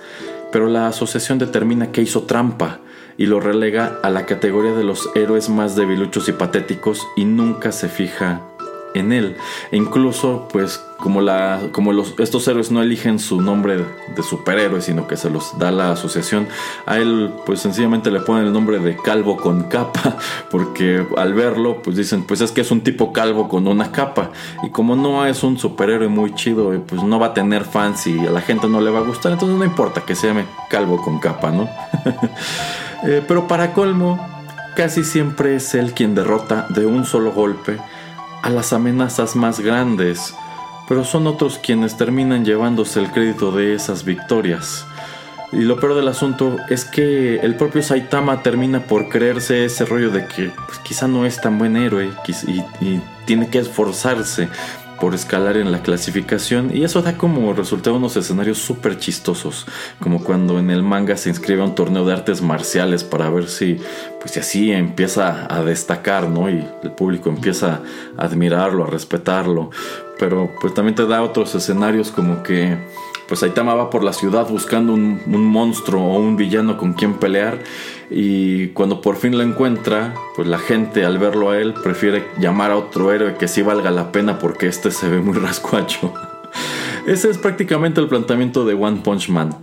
pero la asociación determina que hizo trampa y lo relega a la categoría de los héroes más debiluchos y patéticos y nunca se fija en él. E incluso, pues, como, la, los, estos héroes no eligen su nombre de superhéroe, sino que se los da la asociación, a él, pues, sencillamente le ponen el nombre de calvo con capa, porque al verlo, pues dicen, pues es que es un tipo calvo con una capa. Y como no es un superhéroe muy chido, eh, pues no va a tener fans y a la gente no le va a gustar, entonces no importa que se llame calvo con capa, ¿no? Eh, pero para colmo, casi siempre es él quien derrota de un solo golpe a las amenazas más grandes, pero son otros quienes terminan llevándose el crédito de esas victorias. Y lo peor del asunto es que el propio Saitama termina por creerse ese rollo de que pues, quizá no es tan buen héroe y, y tiene que esforzarse por escalar en la clasificación y eso da como resultado unos escenarios súper chistosos, como cuando en el manga se inscribe a un torneo de artes marciales para ver si, pues así empieza a destacar, ¿no? Y el público empieza a admirarlo, a respetarlo, pero pues también te da otros escenarios como que pues Saitama va por la ciudad buscando un, monstruo o un villano con quien pelear y cuando por fin lo encuentra, pues la gente al verlo a él prefiere llamar a otro héroe que sí valga la pena porque este se ve muy rascuacho. Ese es prácticamente el planteamiento de One Punch Man.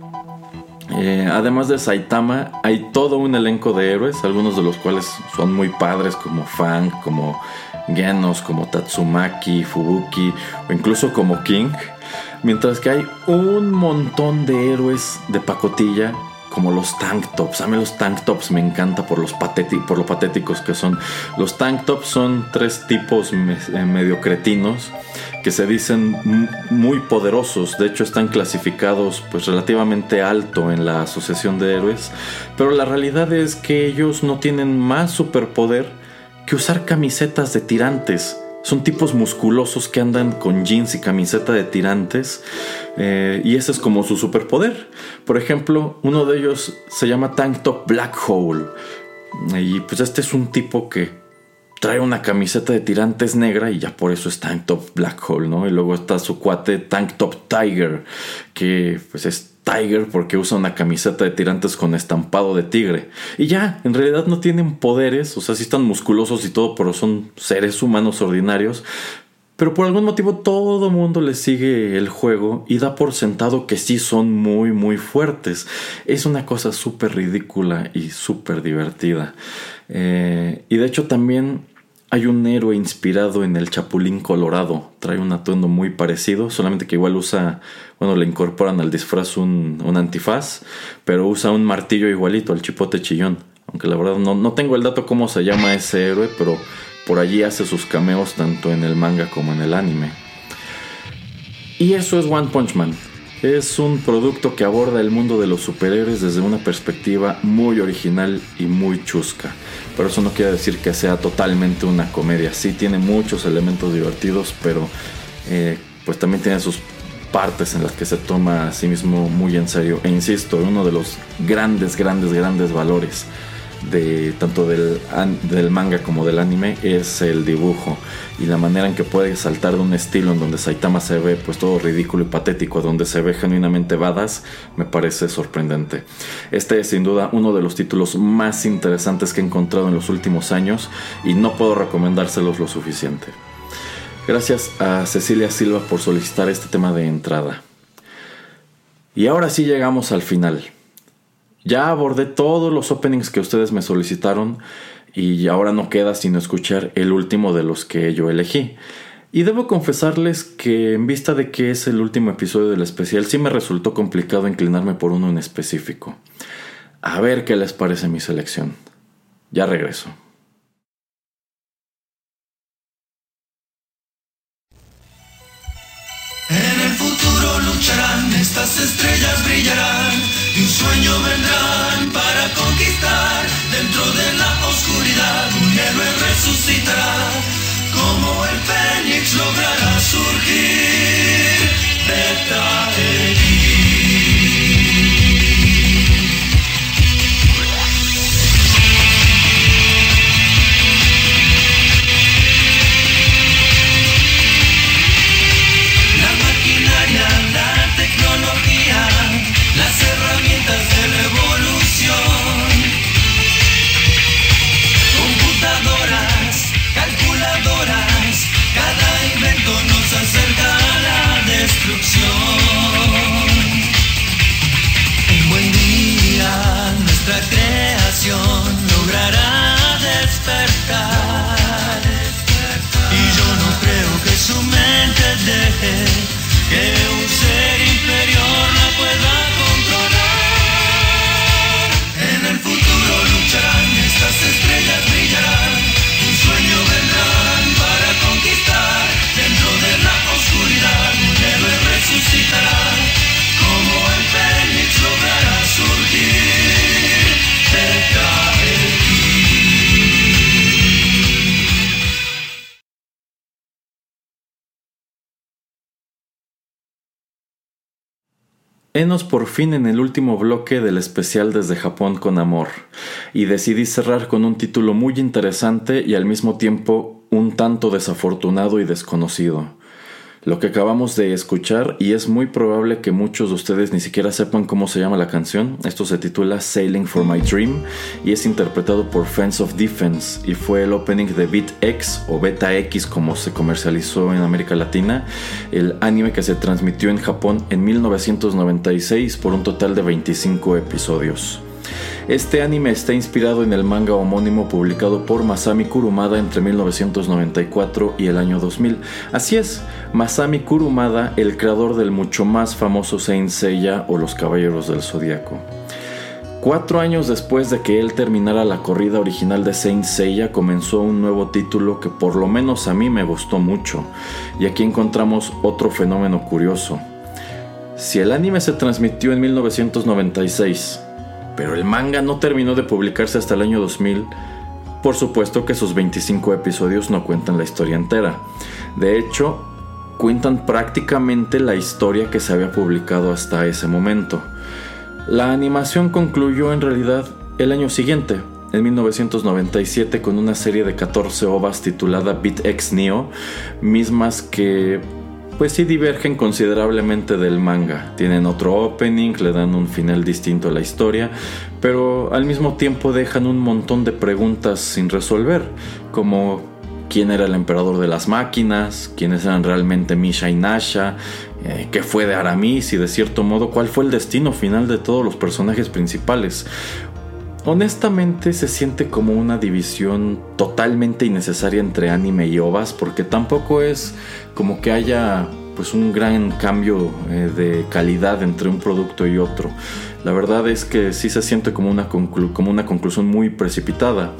Eh, además de Saitama, hay todo un elenco de héroes, algunos de los cuales son muy padres, como Fang, como Genos, como Tatsumaki, Fubuki o incluso como King. Mientras que hay un montón de héroes de pacotilla como los tank tops. A mí los tank tops me encanta por, los lo patéticos que son. Los tank tops son tres tipos eh, medio cretinos que se dicen muy poderosos. De hecho están clasificados pues relativamente alto en la Asociación de Héroes. Pero la realidad es que ellos no tienen más superpoder que usar camisetas de tirantes. Son tipos musculosos que andan con jeans y camiseta de tirantes. Eh, y ese es como su superpoder. Por ejemplo, uno de ellos se llama Tank Top Black Hole. Y pues este es un tipo que trae una camiseta de tirantes negra y ya por eso es Tank Top Black Hole, ¿no? Y luego está su cuate Tank Top Tiger, que pues es Tiger porque usa una camiseta de tirantes con estampado de tigre. Y ya, en realidad no tienen poderes, o sea, sí están musculosos y todo, pero son seres humanos ordinarios. Pero por algún motivo todo mundo les sigue el juego y da por sentado que sí son muy muy fuertes. Es una cosa súper ridícula y súper divertida. Eh, y de hecho también hay un héroe inspirado en el Chapulín Colorado. Trae un atuendo muy parecido, solamente que igual usa, bueno, le incorporan al disfraz un, antifaz, pero usa un martillo igualito al chipote chillón. Aunque la verdad no, no tengo el dato cómo se llama ese héroe, pero por allí hace sus cameos tanto en el manga como en el anime. Y eso es One Punch Man. Es un producto que aborda el mundo de los superhéroes desde una perspectiva muy original y muy chusca. Pero eso no quiere decir que sea totalmente una comedia. Sí tiene muchos elementos divertidos, pero eh, pues también tiene sus partes en las que se toma a sí mismo muy en serio. E insisto, uno de los grandes, grandes, grandes valores de tanto del, del, manga como del anime es el dibujo y la manera en que puede saltar de un estilo en donde Saitama se ve pues todo ridículo y patético, donde se ve genuinamente badass, me parece sorprendente. Este es sin duda uno de los títulos más interesantes que he encontrado en los últimos años y no puedo recomendárselos lo suficiente. Gracias a Cecilia Silva por solicitar este tema de entrada. Y ahora sí llegamos al final. Ya abordé todos los openings que ustedes me solicitaron y ahora no queda sino escuchar el último de los que yo elegí. Y debo confesarles que en vista de que es el último episodio del especial, sí me resultó complicado inclinarme por uno en específico. A ver qué les parece mi selección. Ya regreso. En el futuro lucharán, estas estrellas brillarán y un sueño vendrán para conquistar. Dentro de la oscuridad un héroe resucitará, como el fénix Enos por fin en el último bloque del especial desde Japón con amor, y decidí cerrar con un título muy interesante y al mismo tiempo un tanto desafortunado y desconocido lo que acabamos de escuchar y es muy probable que muchos de ustedes ni siquiera sepan cómo se llama la canción. Esto se titula Sailing for My Dream y es interpretado por Fans of Defense y fue el opening de Beat X o Beta X como se comercializó en América Latina, el anime que se transmitió en Japón en 1996 por un total de 25 episodios. Este anime está inspirado en el manga homónimo publicado por Masami Kurumada entre 1994 y el año 2000. Así es, Masami Kurumada, el creador del mucho más famoso Saint Seiya o Los Caballeros del Zodiaco. Cuatro años después de que él terminara la corrida original de Saint Seiya, comenzó un nuevo título que por lo menos a mí me gustó mucho, y aquí encontramos otro fenómeno curioso. Si el anime se transmitió en 1996, pero el manga no terminó de publicarse hasta el año 2000. Por supuesto que sus 25 episodios no cuentan la historia entera. De hecho, cuentan prácticamente la historia que se había publicado hasta ese momento. La animación concluyó en realidad el año siguiente, en 1997, con una serie de 14 ovas titulada Beat X Neo, mismas que pues sí divergen considerablemente del manga. Tienen otro opening, le dan un final distinto a la historia, pero al mismo tiempo dejan un montón de preguntas sin resolver, como quién era el emperador de las máquinas, quiénes eran realmente Misha y Nasha, eh, qué fue de Aramis y de cierto modo cuál fue el destino final de todos los personajes principales. Honestamente se siente como una división totalmente innecesaria entre anime y ovas porque tampoco es como que haya pues un gran cambio eh, de calidad entre un producto y otro. La verdad es que sí se siente como una, como una conclusión muy precipitada.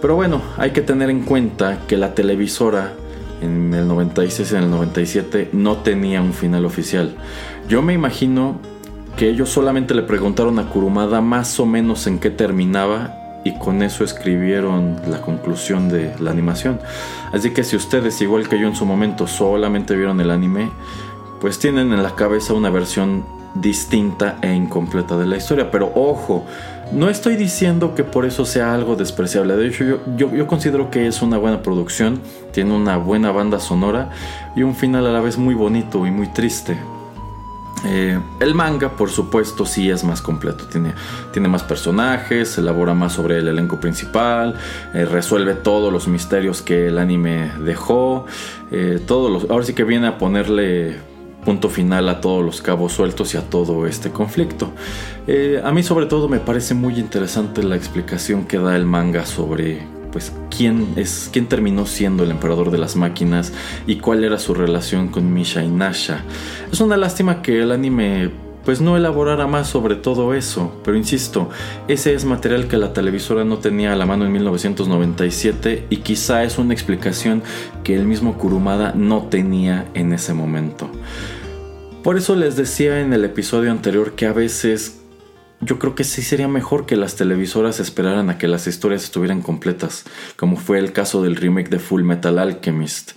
Pero bueno, hay que tener en cuenta que la televisora en el 96 y en el 97 no tenía un final oficial. Yo me imagino que ellos solamente le preguntaron a Kurumada más o menos en qué terminaba y con eso escribieron la conclusión de la animación. Así que si ustedes, igual que yo en su momento, solamente vieron el anime, pues tienen en la cabeza una versión distinta e incompleta de la historia. Pero ojo, no estoy diciendo que por eso sea algo despreciable. De hecho, yo, yo, considero que es una buena producción, tiene una buena banda sonora y un final a la vez muy bonito y muy triste. Eh, el manga, por supuesto, sí es más completo. Tiene, tiene más personajes, elabora más sobre el elenco principal, eh, resuelve todos los misterios que el anime dejó. Eh, todos ahora sí que viene a ponerle punto final a todos los cabos sueltos y a todo este conflicto. A mí sobre todo me parece muy interesante la explicación que da el manga sobre pues quién es quién terminó siendo el emperador de las máquinas y cuál era su relación con Misha y Nasha. Es una lástima que el anime pues no elaborara más sobre todo eso, pero insisto, ese es material que la televisora no tenía a la mano en 1997 y quizá es una explicación que el mismo Kurumada no tenía en ese momento. Por eso les decía en el episodio anterior que a veces yo creo que sí sería mejor que las televisoras esperaran a que las historias estuvieran completas, como fue el caso del remake de Full Metal Alchemist.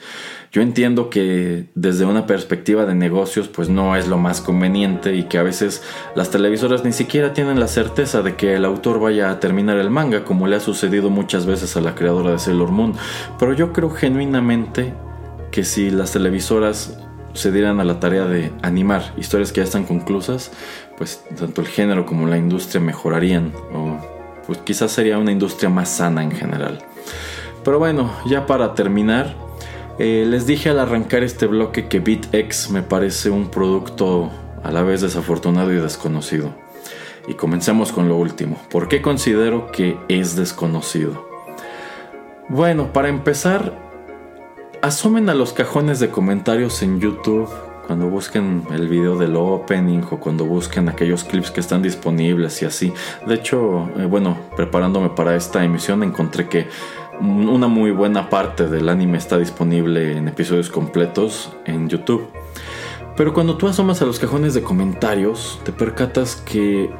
Yo entiendo que desde una perspectiva de negocios pues no es lo más conveniente y que a veces las televisoras ni siquiera tienen la certeza de que el autor vaya a terminar el manga como le ha sucedido muchas veces a la creadora de Sailor Moon, pero yo creo genuinamente que si las televisoras se dieran a la tarea de animar historias que ya están conclusas, pues tanto el género como la industria mejorarían o pues quizás sería una industria más sana en general. Pero bueno, ya para terminar, eh, les dije al arrancar este bloque que BitX me parece un producto a la vez desafortunado y desconocido. Y comencemos con lo último. ¿Por qué considero que es desconocido? Bueno, para empezar, asomen a los cajones de comentarios en YouTube cuando busquen el video del opening o cuando busquen aquellos clips que están disponibles y así. De hecho, eh, bueno, preparándome para esta emisión encontré que una muy buena parte del anime está disponible en episodios completos en YouTube. Pero cuando tú asomas a los cajones de comentarios, te percatas que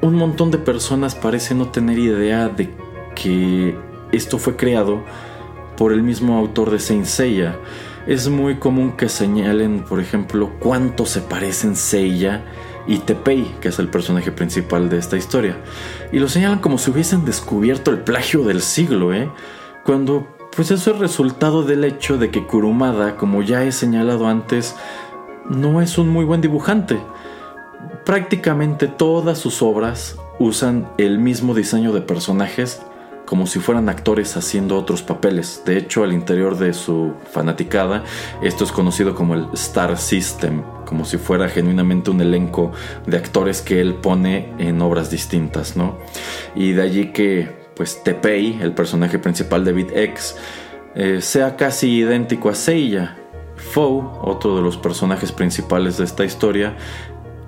un montón de personas parecen no tener idea de que esto fue creado por el mismo autor de Saint. Es muy común que señalen, por ejemplo, cuánto se parecen Seiya y Tepei, que es el personaje principal de esta historia. Y lo señalan como si hubiesen descubierto el plagio del siglo, ¿eh? Cuando, pues eso es resultado del hecho de que Kurumada, como ya he señalado antes, no es un muy buen dibujante. Prácticamente todas sus obras usan el mismo diseño de personajes como si fueran actores haciendo otros papeles. De hecho, al interior de su fanaticada, esto es conocido como el Star System, como si fuera genuinamente un elenco de actores que él pone en obras distintas, ¿no? Y de allí que, pues, Tepei, el personaje principal de Beat X, eh, sea casi idéntico a Seiya. Foe, otro de los personajes principales de esta historia,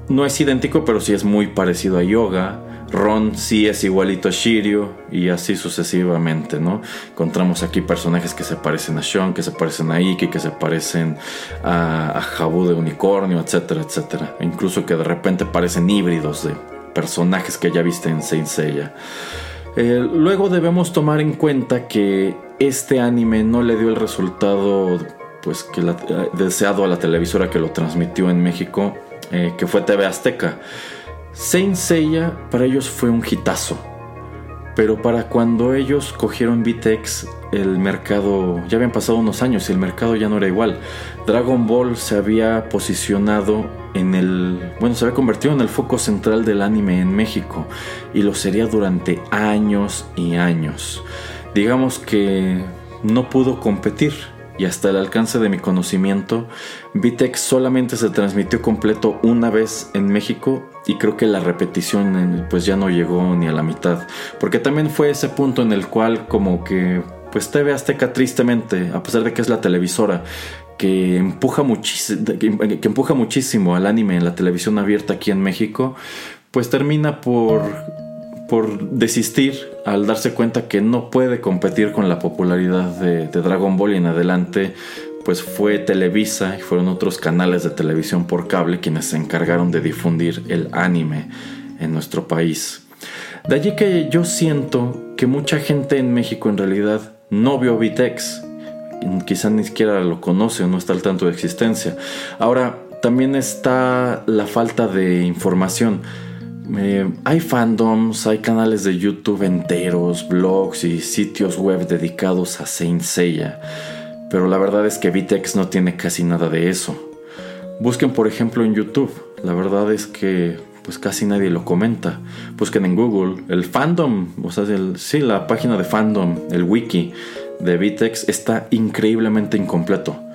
no es idéntico, pero sí es muy parecido a Yoga. Ron sí es igualito a Shiryu y así sucesivamente, ¿no? Encontramos aquí personajes que se parecen a Sean, que se parecen a Iki, que se parecen a, a Jabu de Unicornio, etcétera, etcétera. incluso que de repente parecen híbridos de personajes que ya viste en Saint Seiya. Eh, luego debemos tomar en cuenta que este anime no le dio el resultado pues que eh, deseado a la televisora que lo transmitió en México, eh, que fue TV Azteca. Saint Seiya para ellos fue un hitazo. Pero para cuando ellos cogieron Vitex, el mercado, ya habían pasado unos años y el mercado ya no era igual. Dragon Ball se había posicionado en el, bueno, se había convertido en el foco central del anime en México y lo sería durante años y años. Digamos que no pudo competir y hasta el alcance de mi conocimiento, Vitex solamente se transmitió completo una vez en México y creo que la repetición pues ya no llegó ni a la mitad, porque también fue ese punto en el cual como que pues TV Azteca tristemente, a pesar de que es la televisora que empuja, que empuja muchísimo al anime en la televisión abierta aquí en México, pues termina por por desistir al darse cuenta que no puede competir con la popularidad de, Dragon Ball y en adelante pues fue Televisa y fueron otros canales de televisión por cable quienes se encargaron de difundir el anime en nuestro país. De allí que yo siento que mucha gente en México en realidad no vio Vitex, quizá ni siquiera lo conoce o no está al tanto de existencia. Ahora, también está la falta de información. Hay fandoms, hay canales de YouTube enteros, blogs y sitios web dedicados a Saint Seiya, pero la verdad es que Vitex no tiene casi nada de eso. Busquen por ejemplo en YouTube, la verdad es que pues casi nadie lo comenta. Busquen en Google el fandom, o sea, el, sí, la página de fandom, el wiki de Vitex está increíblemente incompleto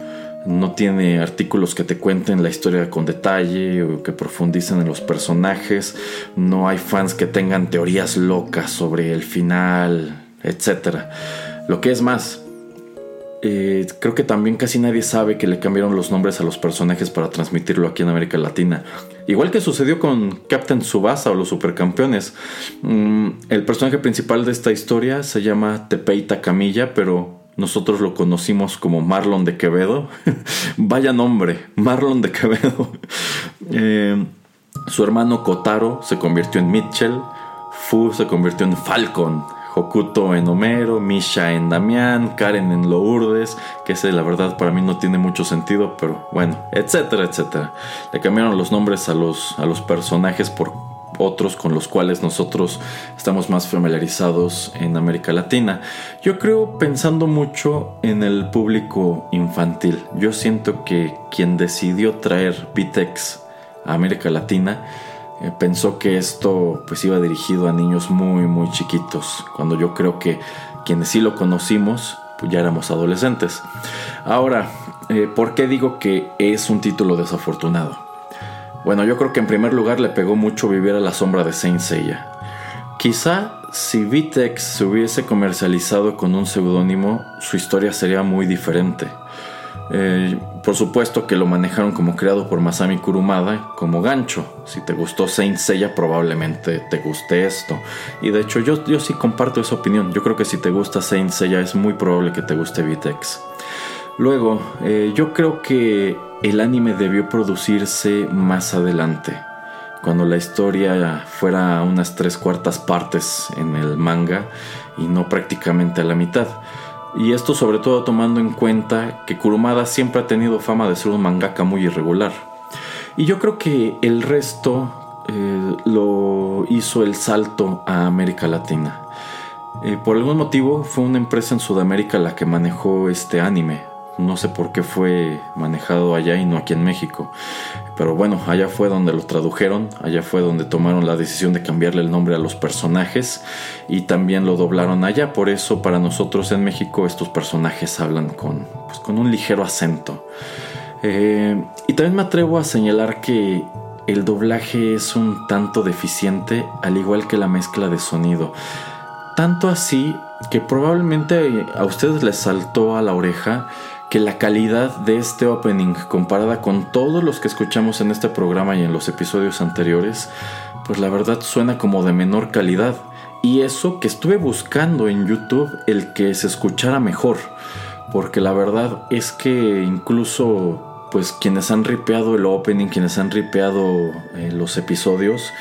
no tiene artículos que te cuenten la historia con detalle o que profundicen en los personajes, no hay fans que tengan teorías locas sobre el final, etc. Lo que es más, eh, creo que también casi nadie sabe que le cambiaron los nombres a los personajes para transmitirlo aquí en América Latina. Igual que sucedió con Captain Subasa o los Supercampeones. Mm, el personaje principal de esta historia se llama Tepeita Camilla, pero nosotros lo conocimos como Marlon de Quevedo. Vaya nombre, Marlon de Quevedo. Eh, su hermano Kotaro se convirtió en Mitchell. Fu se convirtió en Falcon. Hokuto en Homero, Misha en Damián, Karen en Lourdes, que ese la verdad para mí no tiene mucho sentido, pero bueno, etcétera, etcétera. Le cambiaron los nombres a los, a los personajes por otros con los cuales nosotros estamos más familiarizados en América Latina. Yo creo pensando mucho en el público infantil. Yo siento que quien decidió traer Vitex a América Latina eh, pensó que esto pues iba dirigido a niños muy muy chiquitos, cuando yo creo que quienes sí lo conocimos pues ya éramos adolescentes. Ahora, eh, ¿por qué digo que es un título desafortunado? Bueno, yo creo que en primer lugar le pegó mucho vivir a la sombra de Saint Seiya. Quizá si Vitex se hubiese comercializado con un seudónimo, su historia sería muy diferente. Eh, por supuesto que lo manejaron como creado por Masami Kurumada como gancho. Si te gustó Saint Seiya, probablemente te guste esto. Y de hecho, yo, yo sí comparto esa opinión. Yo creo que si te gusta Saint Seiya, es muy probable que te guste Vitex. Luego, eh, yo creo que el anime debió producirse más adelante, cuando la historia fuera unas tres cuartas partes en el manga y no prácticamente a la mitad. Y esto sobre todo tomando en cuenta que Kurumada siempre ha tenido fama de ser un mangaka muy irregular. Y yo creo que el resto eh, lo hizo el salto a América Latina. Eh, por algún motivo fue una empresa en Sudamérica la que manejó este anime, no sé por qué fue manejado allá y no aquí en México. Pero bueno, allá fue donde lo tradujeron, allá fue donde tomaron la decisión de cambiarle el nombre a los personajes y también lo doblaron allá. Por eso para nosotros en México estos personajes hablan con, pues, con un ligero acento. Eh, y también me atrevo a señalar que el doblaje es un tanto deficiente, al igual que la mezcla de sonido. Tanto así que probablemente a ustedes les saltó a la oreja que la calidad de este opening comparada con todos los que escuchamos en este programa y en los episodios anteriores, pues la verdad suena como de menor calidad. Y eso que estuve buscando en YouTube el que se escuchara mejor, porque la verdad es que incluso pues quienes han ripeado el opening, quienes han ripeado eh, los episodios,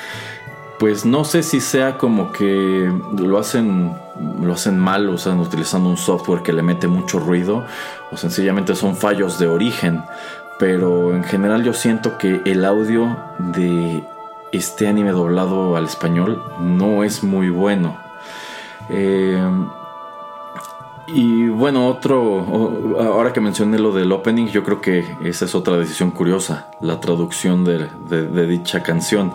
pues no sé si sea como que lo hacen lo hacen mal, o sea, utilizando un software que le mete mucho ruido, o sencillamente son fallos de origen. Pero en general yo siento que el audio de este anime doblado al español no es muy bueno. Eh, y bueno, otro, ahora que mencioné lo del opening, yo creo que esa es otra decisión curiosa, la traducción de, dicha canción.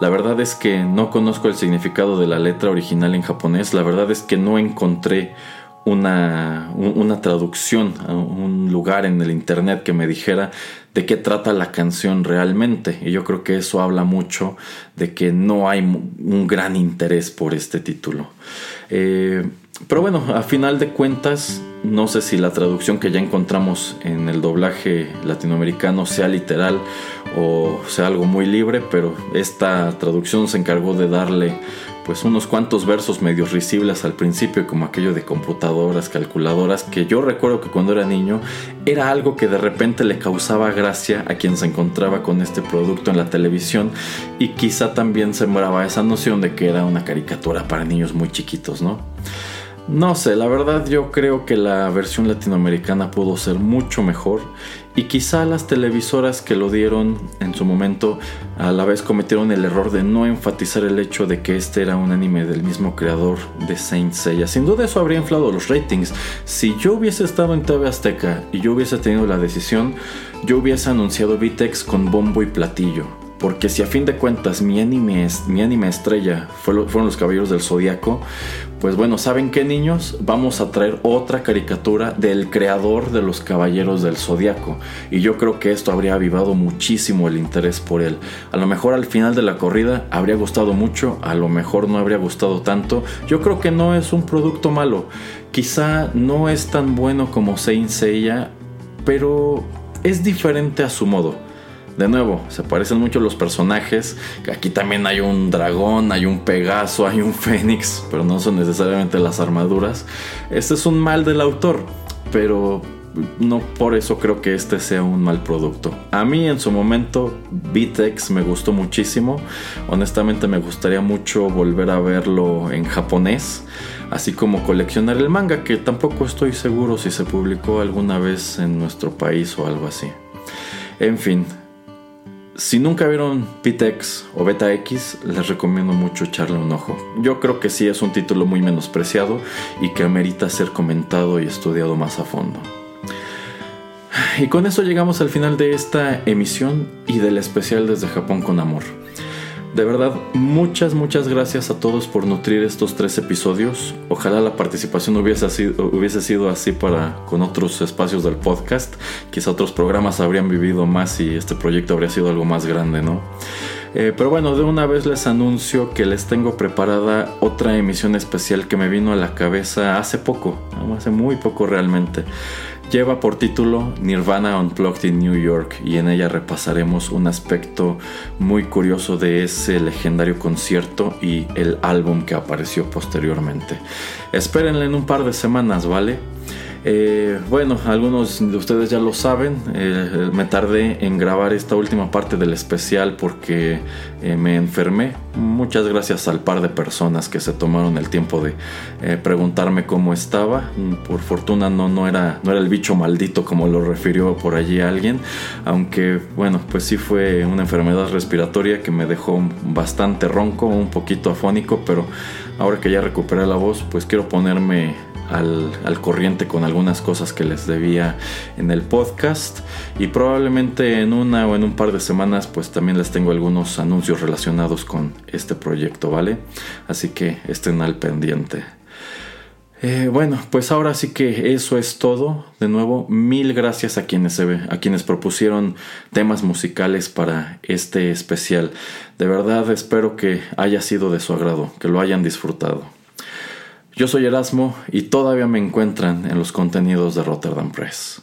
La verdad es que no conozco el significado de la letra original en japonés, la verdad es que no encontré una, una traducción un lugar en el internet que me dijera de qué trata la canción realmente. Y yo creo que eso habla mucho de que no hay un gran interés por este título. Eh, pero bueno, a final de cuentas, no sé si la traducción que ya encontramos en el doblaje latinoamericano sea literal o sea algo muy libre, pero esta traducción se encargó de darle pues unos cuantos versos medio risibles al principio, como aquello de computadoras, calculadoras, que yo recuerdo que cuando era niño era algo que de repente le causaba gracia a quien se encontraba con este producto en la televisión y quizá también sembraba esa noción de que era una caricatura para niños muy chiquitos, ¿no? No sé, la verdad yo creo que la versión latinoamericana pudo ser mucho mejor y quizá las televisoras que lo dieron en su momento a la vez cometieron el error de no enfatizar el hecho de que este era un anime del mismo creador de Saint Seiya. Sin duda eso habría inflado los ratings. Si yo hubiese estado en TV Azteca y yo hubiese tenido la decisión, yo hubiese anunciado Vitex con bombo y platillo porque si a fin de cuentas mi anime, mi estrella fueron los Caballeros del Zodiaco, pues bueno, ¿saben qué niños? Vamos a traer otra caricatura del creador de los Caballeros del Zodiaco. Y yo creo que esto habría avivado muchísimo el interés por él. A lo mejor al final de la corrida habría gustado mucho, a lo mejor no habría gustado tanto. Yo creo que no es un producto malo. Quizá no es tan bueno como Saint Seiya, pero es diferente a su modo. De nuevo, se parecen mucho los personajes. Aquí también hay un dragón, hay un pegaso, hay un fénix, pero no son necesariamente las armaduras. Este es un mal del autor, pero no por eso creo que este sea un mal producto. A mí en su momento Vitex me gustó muchísimo. Honestamente me gustaría mucho volver a verlo en japonés, así como coleccionar el manga, que tampoco estoy seguro si se publicó alguna vez en nuestro país o algo así. En fin, si nunca vieron Pitex o Beta X, les recomiendo mucho echarle un ojo. Yo creo que sí es un título muy menospreciado y que amerita ser comentado y estudiado más a fondo. Y con eso llegamos al final de esta emisión y del especial desde Japón con amor. De verdad, muchas, muchas gracias a todos por nutrir estos tres episodios. Ojalá la participación hubiese sido, hubiese sido así para con otros espacios del podcast. Quizá otros programas habrían vivido más y este proyecto habría sido algo más grande, ¿no? Eh, pero bueno, de una vez les anuncio que les tengo preparada otra emisión especial que me vino a la cabeza hace poco, hace muy poco realmente. Lleva por título Nirvana Unplugged in New York y en ella repasaremos un aspecto muy curioso de ese legendario concierto y el álbum que apareció posteriormente. Espérenle en un par de semanas, ¿vale? Eh, bueno, algunos de ustedes ya lo saben, eh, me tardé en grabar esta última parte del especial porque eh, me enfermé. Muchas gracias al par de personas que se tomaron el tiempo de preguntarme cómo estaba. Por fortuna no, no, era, no era el bicho maldito como lo refirió por allí alguien, aunque bueno, pues sí fue una enfermedad respiratoria que me dejó bastante ronco, un poquito afónico, pero ahora que ya recuperé la voz, pues quiero ponerme al, corriente con algunas cosas que les debía en el podcast y probablemente en una o en un par de semanas pues también les tengo algunos anuncios relacionados con este proyecto, ¿vale? Así que estén al pendiente. Eh, bueno, pues ahora sí que eso es todo. De nuevo, mil gracias a quienes, se, a quienes propusieron temas musicales para este especial. De verdad espero que haya sido de su agrado, que lo hayan disfrutado. Yo soy Erasmo y todavía me encuentran en los contenidos de Rotterdam Press.